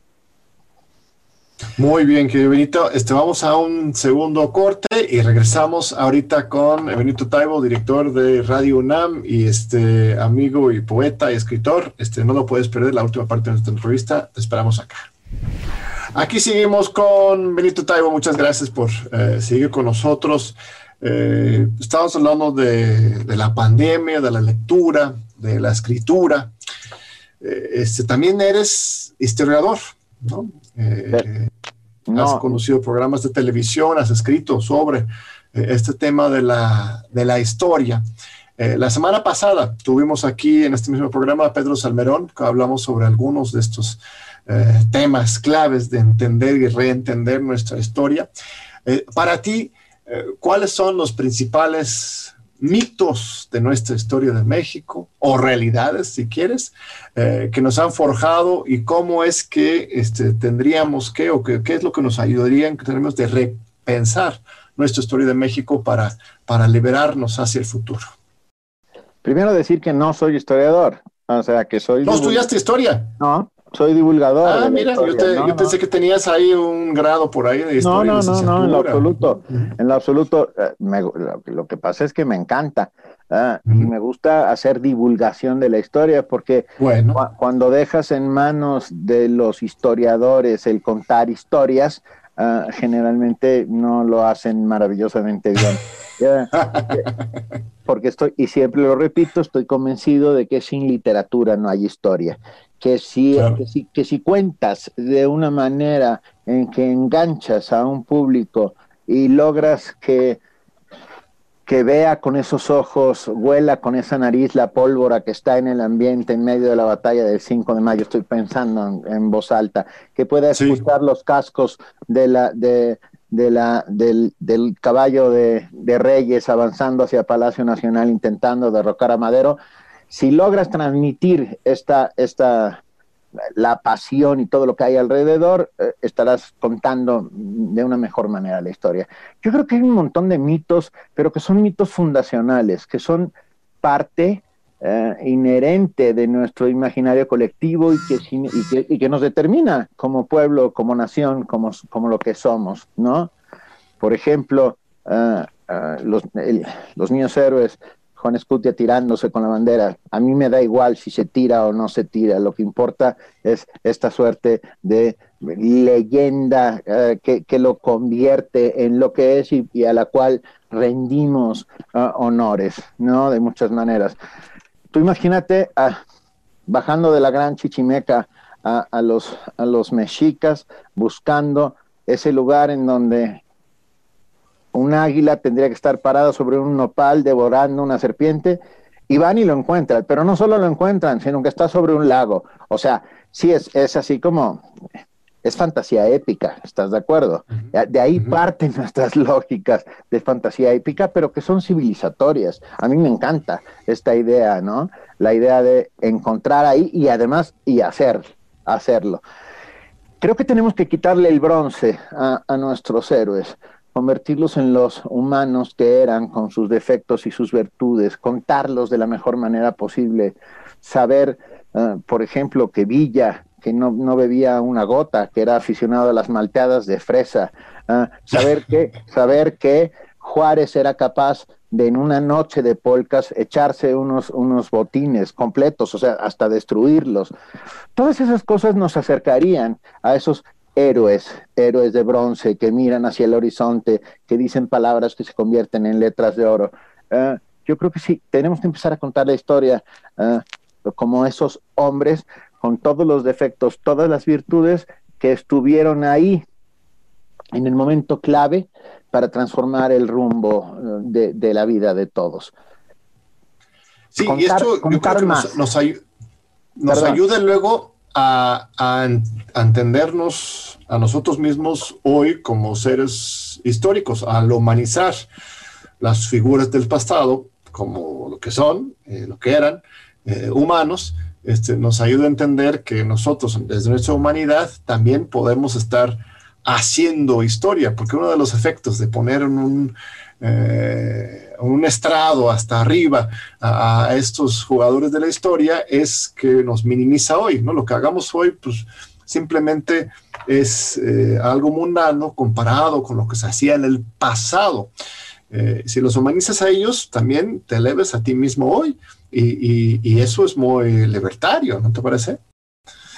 Muy bien, querido Benito. Este, vamos a un segundo corte y regresamos ahorita con Benito Taibo, director de Radio UNAM y este amigo y poeta y escritor. Este, no lo puedes perder, la última parte de nuestra entrevista. Te esperamos acá. Aquí seguimos con Benito Taibo. Muchas gracias por eh, seguir con nosotros. Eh, estamos hablando de, la pandemia, de la lectura, de la escritura. Eh, este, también eres historiador, ¿no? Eh, has conocido programas de televisión, has escrito sobre eh, este tema de la, de la historia. Eh, la semana pasada tuvimos aquí en este mismo programa a Pedro Salmerón, que hablamos sobre algunos de estos temas claves de entender y reentender nuestra historia. para ti, ¿cuáles son los principales mitos de nuestra historia de México, o realidades, si quieres, eh, que nos han forjado y cómo es que este, tendríamos que, o qué es lo que nos ayudaría en términos de repensar nuestra historia de México para, para liberarnos hacia el futuro. Primero decir que no soy historiador, o sea, que soy... ¿No estudiaste historia? No, soy divulgador. Ah, mira, yo, pensé que tenías ahí un grado por ahí de historia. No, no, no, no, en lo absoluto. En lo absoluto, eh, lo, que pasa es que me encanta ah, y me gusta hacer divulgación de la historia porque cuando dejas en manos de los historiadores el contar historias, ah, generalmente no lo hacen maravillosamente bien. porque estoy, y siempre lo repito, estoy convencido de que sin literatura no hay historia que si, que si, cuentas de una manera en que enganchas a un público y logras que que vea con esos ojos, huela con esa nariz la pólvora que está en el ambiente en medio de la batalla del 5 de mayo, estoy pensando en, voz alta, que pueda escuchar los cascos de la, de, la, del, caballo de, de, Reyes avanzando hacia Palacio Nacional intentando derrocar a Madero, si logras transmitir esta, esta, la pasión y todo lo que hay alrededor, eh, estarás contando de una mejor manera la historia. Yo creo que hay un montón de mitos, pero que son mitos fundacionales, que son parte eh, inherente de nuestro imaginario colectivo y que, y que, nos determina como pueblo, como nación, como, como lo que somos, ¿no? Por ejemplo, eh, los, los niños héroes Juan Escutia tirándose con la bandera. A mí me da igual si se tira o no se tira, lo que importa es esta suerte de leyenda eh, que, lo convierte en lo que es y, a la cual rendimos eh, honores, ¿no? De muchas maneras. Tú imagínate ah, bajando de la gran chichimeca a, los, a los mexicas buscando ese lugar en donde un águila tendría que estar parada sobre un nopal devorando una serpiente, y van y lo encuentran, pero no solo lo encuentran, sino que está sobre un lago. O sea, sí es, es así como, es fantasía épica, ¿estás de acuerdo? De ahí parten <laughs> nuestras lógicas de fantasía épica, pero que son civilizatorias. A mí me encanta esta idea, ¿no? La idea de encontrar ahí y además y hacer, hacerlo. Creo que tenemos que quitarle el bronce a, a nuestros héroes convertirlos en los humanos que eran con sus defectos y sus virtudes, contarlos de la mejor manera posible, saber, eh, por ejemplo, que Villa, que no, bebía una gota, que era aficionado a las malteadas de fresa, eh, saber, que, <laughs> saber que Juárez era capaz de en una noche de polcas echarse unos, unos botines completos, o sea, hasta destruirlos. Todas esas cosas nos acercarían a esos héroes, héroes de bronce que miran hacia el horizonte, que dicen palabras que se convierten en letras de oro. Ah, yo creo que sí, tenemos que empezar a contar la historia ah, como esos hombres con todos los defectos, todas las virtudes que estuvieron ahí en el momento clave para transformar el rumbo ah, de, la vida de todos. Sí, y esto yo creo que nos, nos ayuda luego a, entendernos a nosotros mismos hoy como seres históricos, al humanizar las figuras del pasado como lo que son, eh, lo que eran, eh, humanos, este, nos ayuda a entender que nosotros, desde nuestra humanidad, también podemos estar haciendo historia, porque uno de los efectos de poner un, eh, un estrado hasta arriba a, estos jugadores de la historia es que nos minimiza hoy, ¿no? Lo que hagamos hoy, pues simplemente es eh, algo mundano comparado con lo que se hacía en el pasado. Eh, si los humanizas a ellos, también te eleves a ti mismo hoy y, eso es muy libertario, ¿no te parece?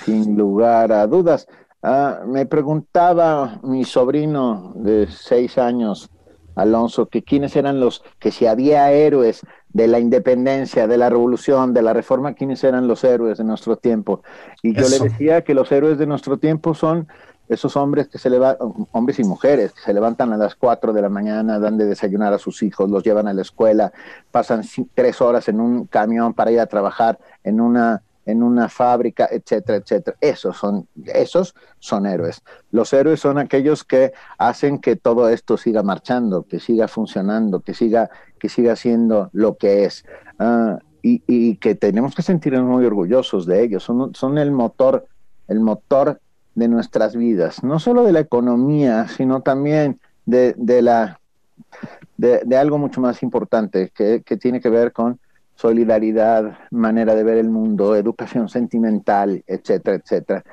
Sin lugar a dudas. Ah, me preguntaba mi sobrino de seis años, Alonso, que quiénes eran los, que si había héroes de la independencia, de la revolución, de la reforma, quiénes eran los héroes de nuestro tiempo. Y yo le decía que los héroes de nuestro tiempo son esos hombres que se levantan, hombres y mujeres, que se levantan a las 4 de la mañana, dan de desayunar a sus hijos, los llevan a la escuela, pasan tres horas en un camión para ir a trabajar en una en una fábrica, etcétera, etcétera. Esos son, esos son héroes. Los héroes son aquellos que hacen que todo esto siga marchando, que siga funcionando, que siga, que siga siendo lo que es. Ah, y, que tenemos que sentirnos muy orgullosos de ellos. Son, son el motor, el motor de nuestras vidas, no solo de la economía, sino también de, la de, algo mucho más importante que, que tiene que ver con solidaridad, manera de ver el mundo, educación sentimental, etcétera, etcétera.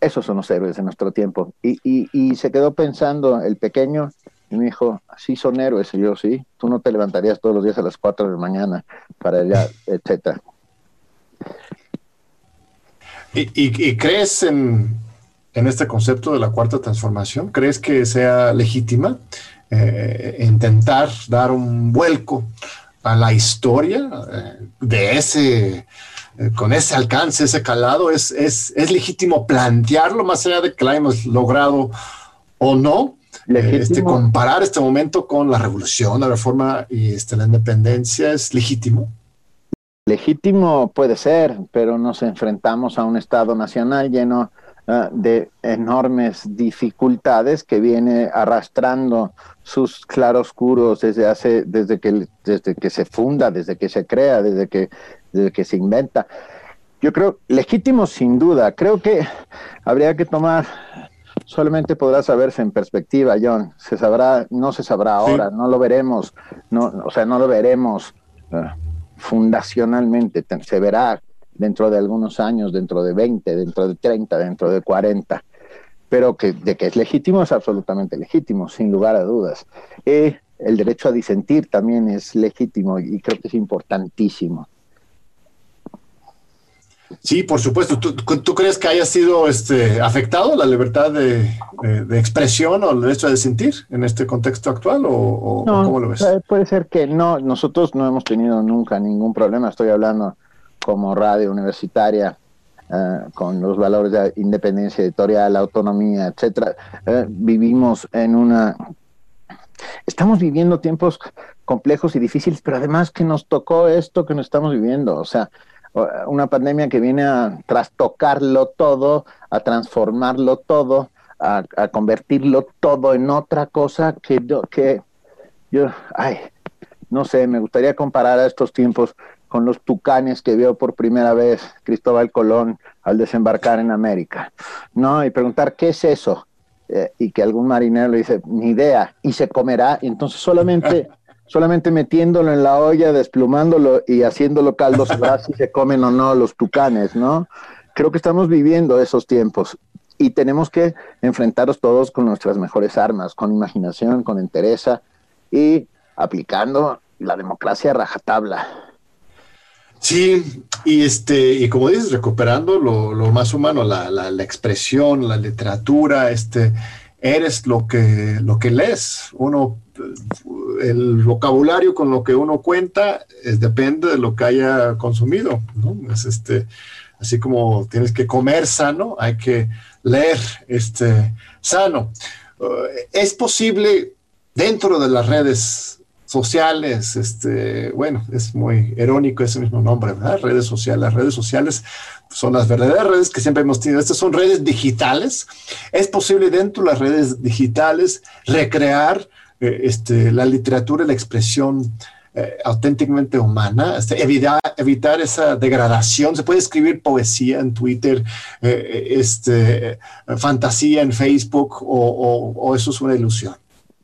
Esos son los héroes de nuestro tiempo. Y, se quedó pensando el pequeño y me dijo, sí son héroes. Y yo, sí, tú no te levantarías todos los días a las 4 de la mañana para allá, etcétera. ¿Y, y, crees en, en, este concepto de la cuarta transformación? ¿Crees que sea legítima eh, intentar dar un vuelco a la historia eh, de ese, eh, con ese alcance, ese calado, es, es, legítimo plantearlo más allá de que la hemos logrado o no. este, comparar este momento con la revolución, la reforma y este, la independencia es legítimo. Legítimo puede ser, pero nos enfrentamos a un Estado nacional lleno ah, de enormes dificultades que viene arrastrando sus claroscuros desde hace, desde que, desde que se funda, desde que se crea, desde que, desde que se inventa. Yo creo, legítimo sin duda, creo que habría que tomar, solamente podrá saberse en perspectiva, John, se sabrá, no se sabrá ahora, no lo veremos, no, o sea, no lo veremos. Ah, fundacionalmente, se verá dentro de algunos años, dentro de 20, dentro de 30, dentro de 40, pero que de que es legítimo es absolutamente legítimo, sin lugar a dudas. Eh, el derecho a disentir también es legítimo y creo que es importantísimo. Sí, por supuesto. ¿Tú, crees que haya sido este, afectado la libertad de, expresión o el derecho a sentir en este contexto actual o, cómo lo ves? Puede ser que no. Nosotros no hemos tenido nunca ningún problema. Estoy hablando como radio universitaria eh, con los valores de independencia editorial, autonomía, etcétera. Eh, vivimos en una estamos viviendo tiempos complejos y difíciles, pero además que nos tocó esto que nos estamos viviendo. O sea, una pandemia que viene a trastocarlo todo, a transformarlo todo, a, convertirlo todo en otra cosa que, que yo, ay, no sé, me gustaría comparar a estos tiempos con los tucanes que vio por primera vez Cristóbal Colón al desembarcar en América, ¿no? Y preguntar, ¿qué es eso? Eh, y que algún marinero le dice, ni idea, y se comerá, y entonces solamente <laughs> solamente metiéndolo en la olla, desplumándolo y haciéndolo caldo, sabrá si se comen o no los tucanes, ¿no? Creo que estamos viviendo esos tiempos y tenemos que enfrentarlos todos con nuestras mejores armas, con imaginación, con entereza y aplicando la democracia rajatabla. Sí, y este, y como dices, recuperando lo, más humano, la, la, la, expresión, la literatura, este, eres lo que, lo que lees. Uno el vocabulario con lo que uno cuenta es, depende de lo que haya consumido, Es este, así como tienes que comer sano, hay que leer este, sano. Uh, es posible dentro de las redes sociales, este, bueno, es muy irónico ese mismo nombre, ¿verdad? Redes sociales. Las redes sociales son las verdaderas redes que siempre hemos tenido. Estas son redes digitales. Es posible dentro de las redes digitales recrear eh, este, la literatura y la expresión eh, auténticamente humana, este, evitar, evitar esa degradación. Se puede escribir poesía en Twitter, eh, este, fantasía en Facebook o, eso es una ilusión.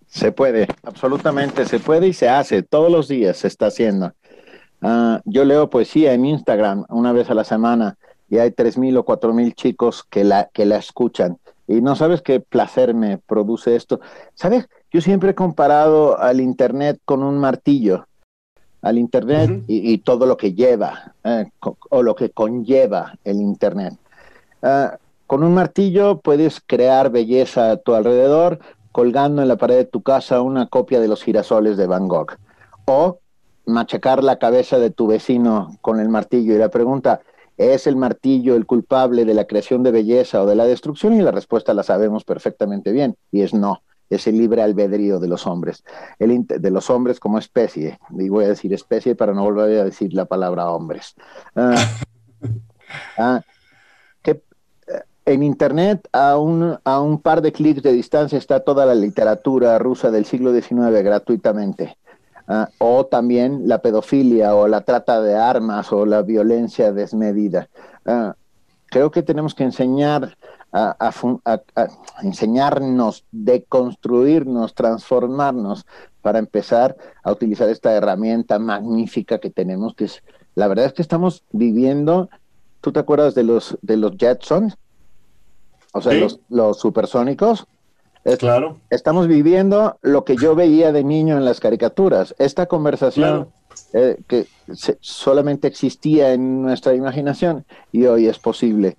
Se puede, absolutamente se puede y se hace. Todos los días se está haciendo. Ah, yo leo poesía en Instagram una vez a la semana y hay tres mil o cuatro mil chicos que la, que la escuchan. Y no sabes qué placer me produce esto. ¿Sabes? Yo siempre he comparado al Internet con un martillo, al Internet y, todo lo que lleva eh, o lo que conlleva el Internet. Ah, con un martillo puedes crear belleza a tu alrededor colgando en la pared de tu casa una copia de los girasoles de Van Gogh. O machacar la cabeza de tu vecino con el martillo. Y la pregunta, ¿es el martillo el culpable de la creación de belleza o de la destrucción? Y la respuesta la sabemos perfectamente bien, y es no es el libre albedrío de los hombres, el, de los hombres como especie, y voy a decir especie para no volver a decir la palabra hombres. Ah, <laughs> ah, en Internet, a un, a un par de clics de distancia, está toda la literatura rusa del siglo XIX gratuitamente. Ah, o también la pedofilia o la trata de armas o la violencia desmedida. creo que tenemos que enseñar a, enseñarnos, deconstruirnos, transformarnos para empezar a utilizar esta herramienta magnífica que tenemos, que es, la verdad es que estamos viviendo, ¿tú te acuerdas de los, de los Jetsons? O sea, los, los supersónicos. claro. Estamos viviendo lo que yo veía de niño en las caricaturas. Esta conversación eh, que solamente existía en nuestra imaginación y hoy es posible.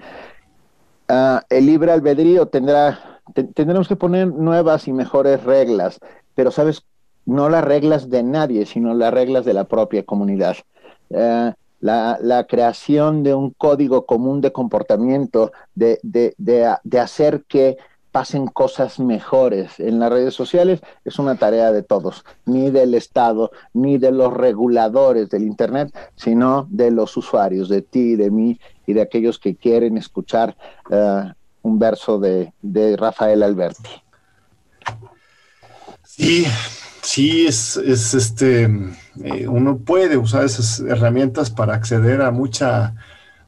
Ah, el libre albedrío tendrá, tendremos que poner nuevas y mejores reglas, pero sabes, no las reglas de nadie, sino las reglas de la propia comunidad. Ah, la, creación de un código común de comportamiento, de, de, de, hacer que pasen cosas mejores en las redes sociales es una tarea de todos, ni del Estado, ni de los reguladores del Internet, sino de los usuarios, de ti, de mí y de aquellos que quieren escuchar uh, un verso de, de, Rafael Alberti. Sí, sí, es este, eh, uno puede usar esas herramientas para acceder a mucha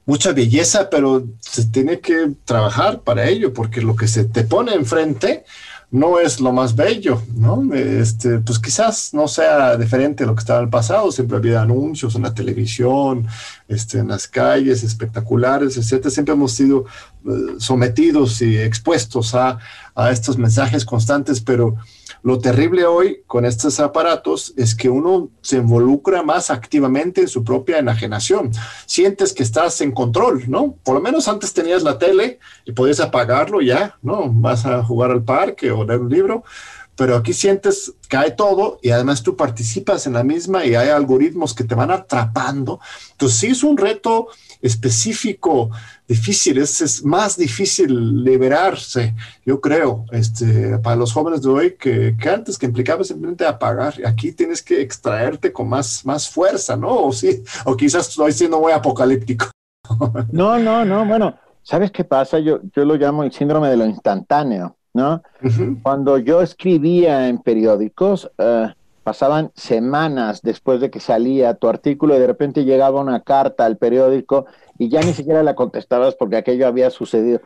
mucha belleza, pero se tiene que trabajar para ello, porque lo que se te pone enfrente no es lo más bello, ¿no? Este, pues quizás no sea diferente a lo que estaba en el pasado, siempre había anuncios en la televisión, este, en las calles, espectaculares, etcétera. Siempre hemos sido eh, sometidos y expuestos a, a estos mensajes constantes, pero lo terrible hoy con estos aparatos es que uno se involucra más activamente en su propia enajenación. Sientes que estás en control, ¿no? Por lo menos antes tenías la tele y podías apagarlo ya, ¿no? Vas a jugar al parque o leer un libro, pero aquí sientes que hay todo y además tú participas en la misma y hay algoritmos que te van atrapando. Entonces sí es un reto específico, difícil, es, más difícil liberarse, yo creo, este, para los jóvenes de hoy que, antes que implicaba simplemente apagar, aquí tienes que extraerte con más, más fuerza, ¿no? O, sí, o quizás estoy siendo muy apocalíptico. <laughs> No, no, no, bueno, ¿sabes qué pasa? Yo, yo lo llamo el síndrome de lo instantáneo, ¿no? Cuando yo escribía en periódicos, uh, pasaban semanas después de que salía tu artículo y de repente llegaba una carta al periódico y ya ni siquiera la contestabas porque aquello había sucedido.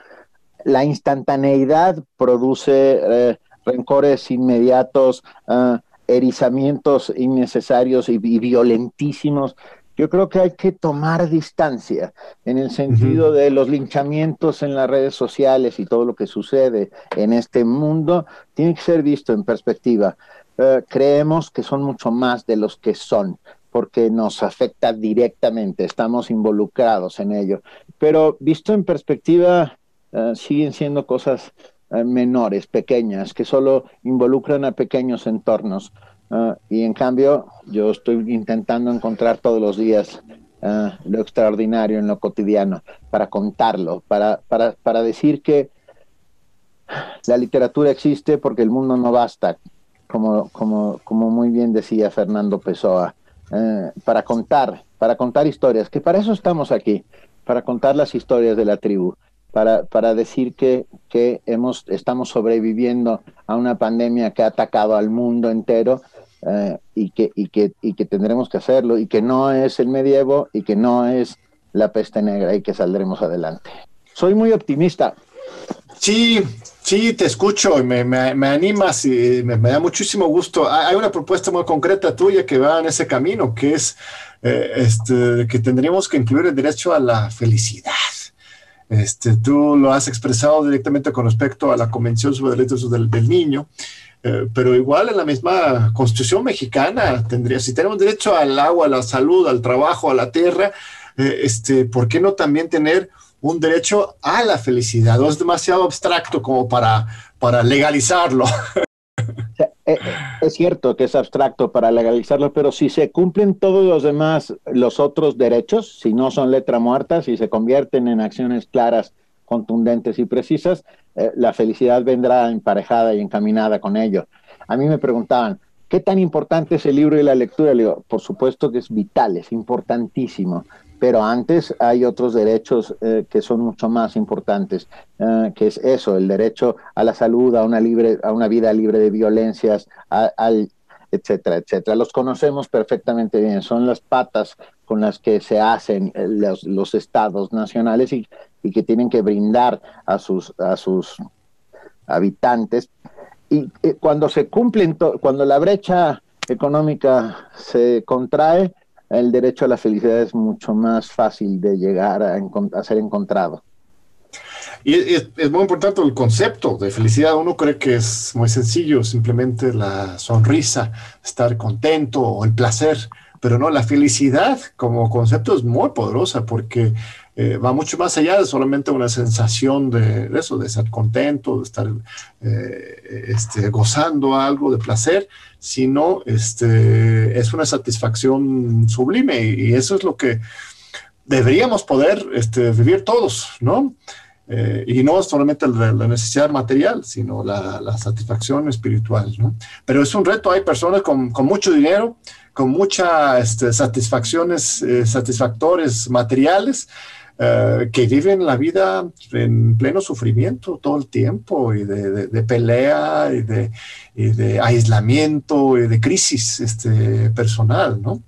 La instantaneidad produce eh, rencores inmediatos, uh, erizamientos innecesarios y, violentísimos. Yo creo que hay que tomar distancia en el sentido de los linchamientos en las redes sociales y todo lo que sucede en este mundo tiene que ser visto en perspectiva. Eh, creemos que son mucho más de los que son, porque nos afecta directamente, estamos involucrados en ello. Pero visto en perspectiva, eh, siguen siendo cosas eh, menores, pequeñas, que solo involucran a pequeños entornos. Y en cambio, yo estoy intentando encontrar todos los días lo extraordinario en lo cotidiano, para contarlo, para, para, para decir que la literatura existe porque el mundo no basta, como, como, como muy bien decía Fernando Pessoa, eh, para contar, para contar historias, que para eso estamos aquí, para contar las historias de la tribu, para, para decir que, que hemos, estamos sobreviviendo a una pandemia que ha atacado al mundo entero eh, y, que, y, que, y que tendremos que hacerlo, y que no es el medievo y que no es la peste negra y que saldremos adelante. Soy muy optimista. Sí, Sí, te escucho y me, me, animas y me, da muchísimo gusto. Hay una propuesta muy concreta tuya que va en ese camino, que es eh, este, que tendríamos que incluir el derecho a la felicidad. Este, tú lo has expresado directamente con respecto a la Convención sobre Derechos del, del Niño, eh, pero igual en la misma Constitución mexicana tendría, si tenemos derecho al agua, a la salud, al trabajo, a la tierra, eh, este, ¿por qué no también tener un derecho a la felicidad, o es demasiado abstracto como para, para legalizarlo. <laughs> Eh, es cierto que es abstracto para legalizarlo, pero si se cumplen todos los demás, los otros derechos, si no son letra muerta, si se convierten en acciones claras, contundentes y precisas, eh, la felicidad vendrá emparejada y encaminada con ello. A mí me preguntaban, ¿qué tan importante es el libro y la lectura? Le digo, por supuesto que es vital, es importantísimo pero antes hay otros derechos eh, que son mucho más importantes, eh, que es eso, el derecho a la salud, a una, libre, a una vida libre de violencias, al, etcétera, etcétera. Los conocemos perfectamente bien, son las patas con las que se hacen eh, los, estados nacionales y, y, que tienen que brindar a sus, a sus habitantes. Y cuando se cumplen, cuando la brecha económica se contrae, el derecho a la felicidad es mucho más fácil de llegar a, ser encontrado. Y es, muy importante el concepto de felicidad. Uno cree que es muy sencillo, simplemente la sonrisa, estar contento o el placer, pero no, la felicidad como concepto es muy poderosa porque eh, va mucho más allá de solamente una sensación de, eso, de estar contento, de estar eh, este, gozando algo de placer, sino este, es una satisfacción sublime y, eso es lo que deberíamos poder este, vivir todos, ¿no? Eh, y no solamente la, necesidad material, sino la, satisfacción espiritual. ¿no? Pero es un reto, hay personas con, con mucho dinero, con muchas este, satisfacciones, eh, satisfactores materiales, eh, que viven la vida en pleno sufrimiento todo el tiempo y de, pelea y de, y de, aislamiento y de crisis este, personal, ¿no?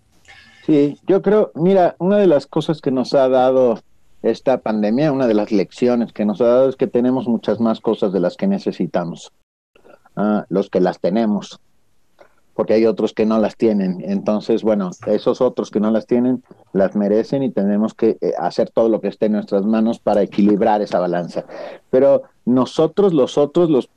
Sí, yo creo, mira, una de las cosas que nos ha dado esta pandemia, una de las lecciones que nos ha dado es que tenemos muchas más cosas de las que necesitamos, ah, los que las tenemos, porque hay otros que no las tienen. Entonces, bueno, esos otros que no las tienen, las merecen y tenemos que eh, hacer todo lo que esté en nuestras manos para equilibrar esa balanza. Pero nosotros, los otros, los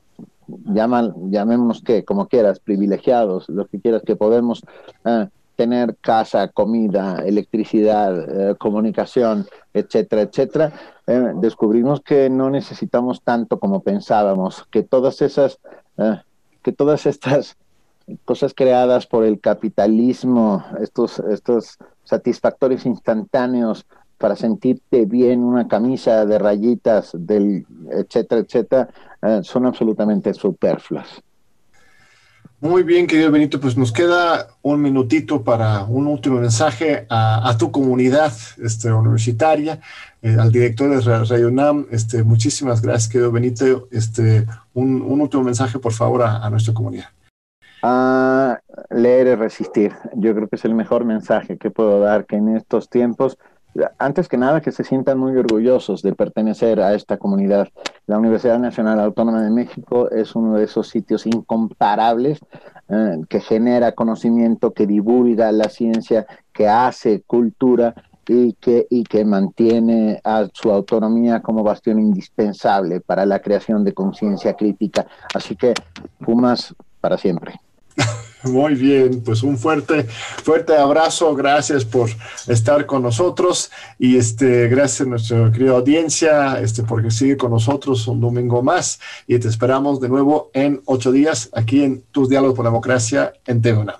llaman, llamémonos que, como quieras, privilegiados, lo que quieras, que podemos ah, tener casa, comida, electricidad, eh, comunicación, etcétera, etcétera, eh, descubrimos que no necesitamos tanto como pensábamos, que todas esas, que todas estas cosas creadas por el capitalismo, estos, estos satisfactores instantáneos para sentirte bien, una camisa de rayitas, del etcétera, etcétera, eh, son absolutamente superfluas. Muy bien, querido Benito, pues nos queda un minutito para un último mensaje a, tu comunidad este, universitaria, eh, al director de Radio UNAM. Este, muchísimas gracias, querido Benito. Este, un, último mensaje, por favor, a nuestra comunidad. A leer y resistir. Yo creo que es el mejor mensaje que puedo dar, que en estos tiempos, antes que nada, que se sientan muy orgullosos de pertenecer a esta comunidad. La Universidad Nacional Autónoma de México es uno de esos sitios incomparables eh, que genera conocimiento, que divulga la ciencia, que hace cultura y que, y que mantiene a su autonomía como bastión indispensable para la creación de conciencia crítica. Así que Pumas para siempre. <laughs> Muy bien, pues un fuerte, fuerte abrazo, gracias por estar con nosotros y este, gracias a nuestra querida audiencia, este, porque sigue con nosotros un domingo más y te esperamos de nuevo en ocho días aquí en Tus Diálogos por Democracia en TVNA.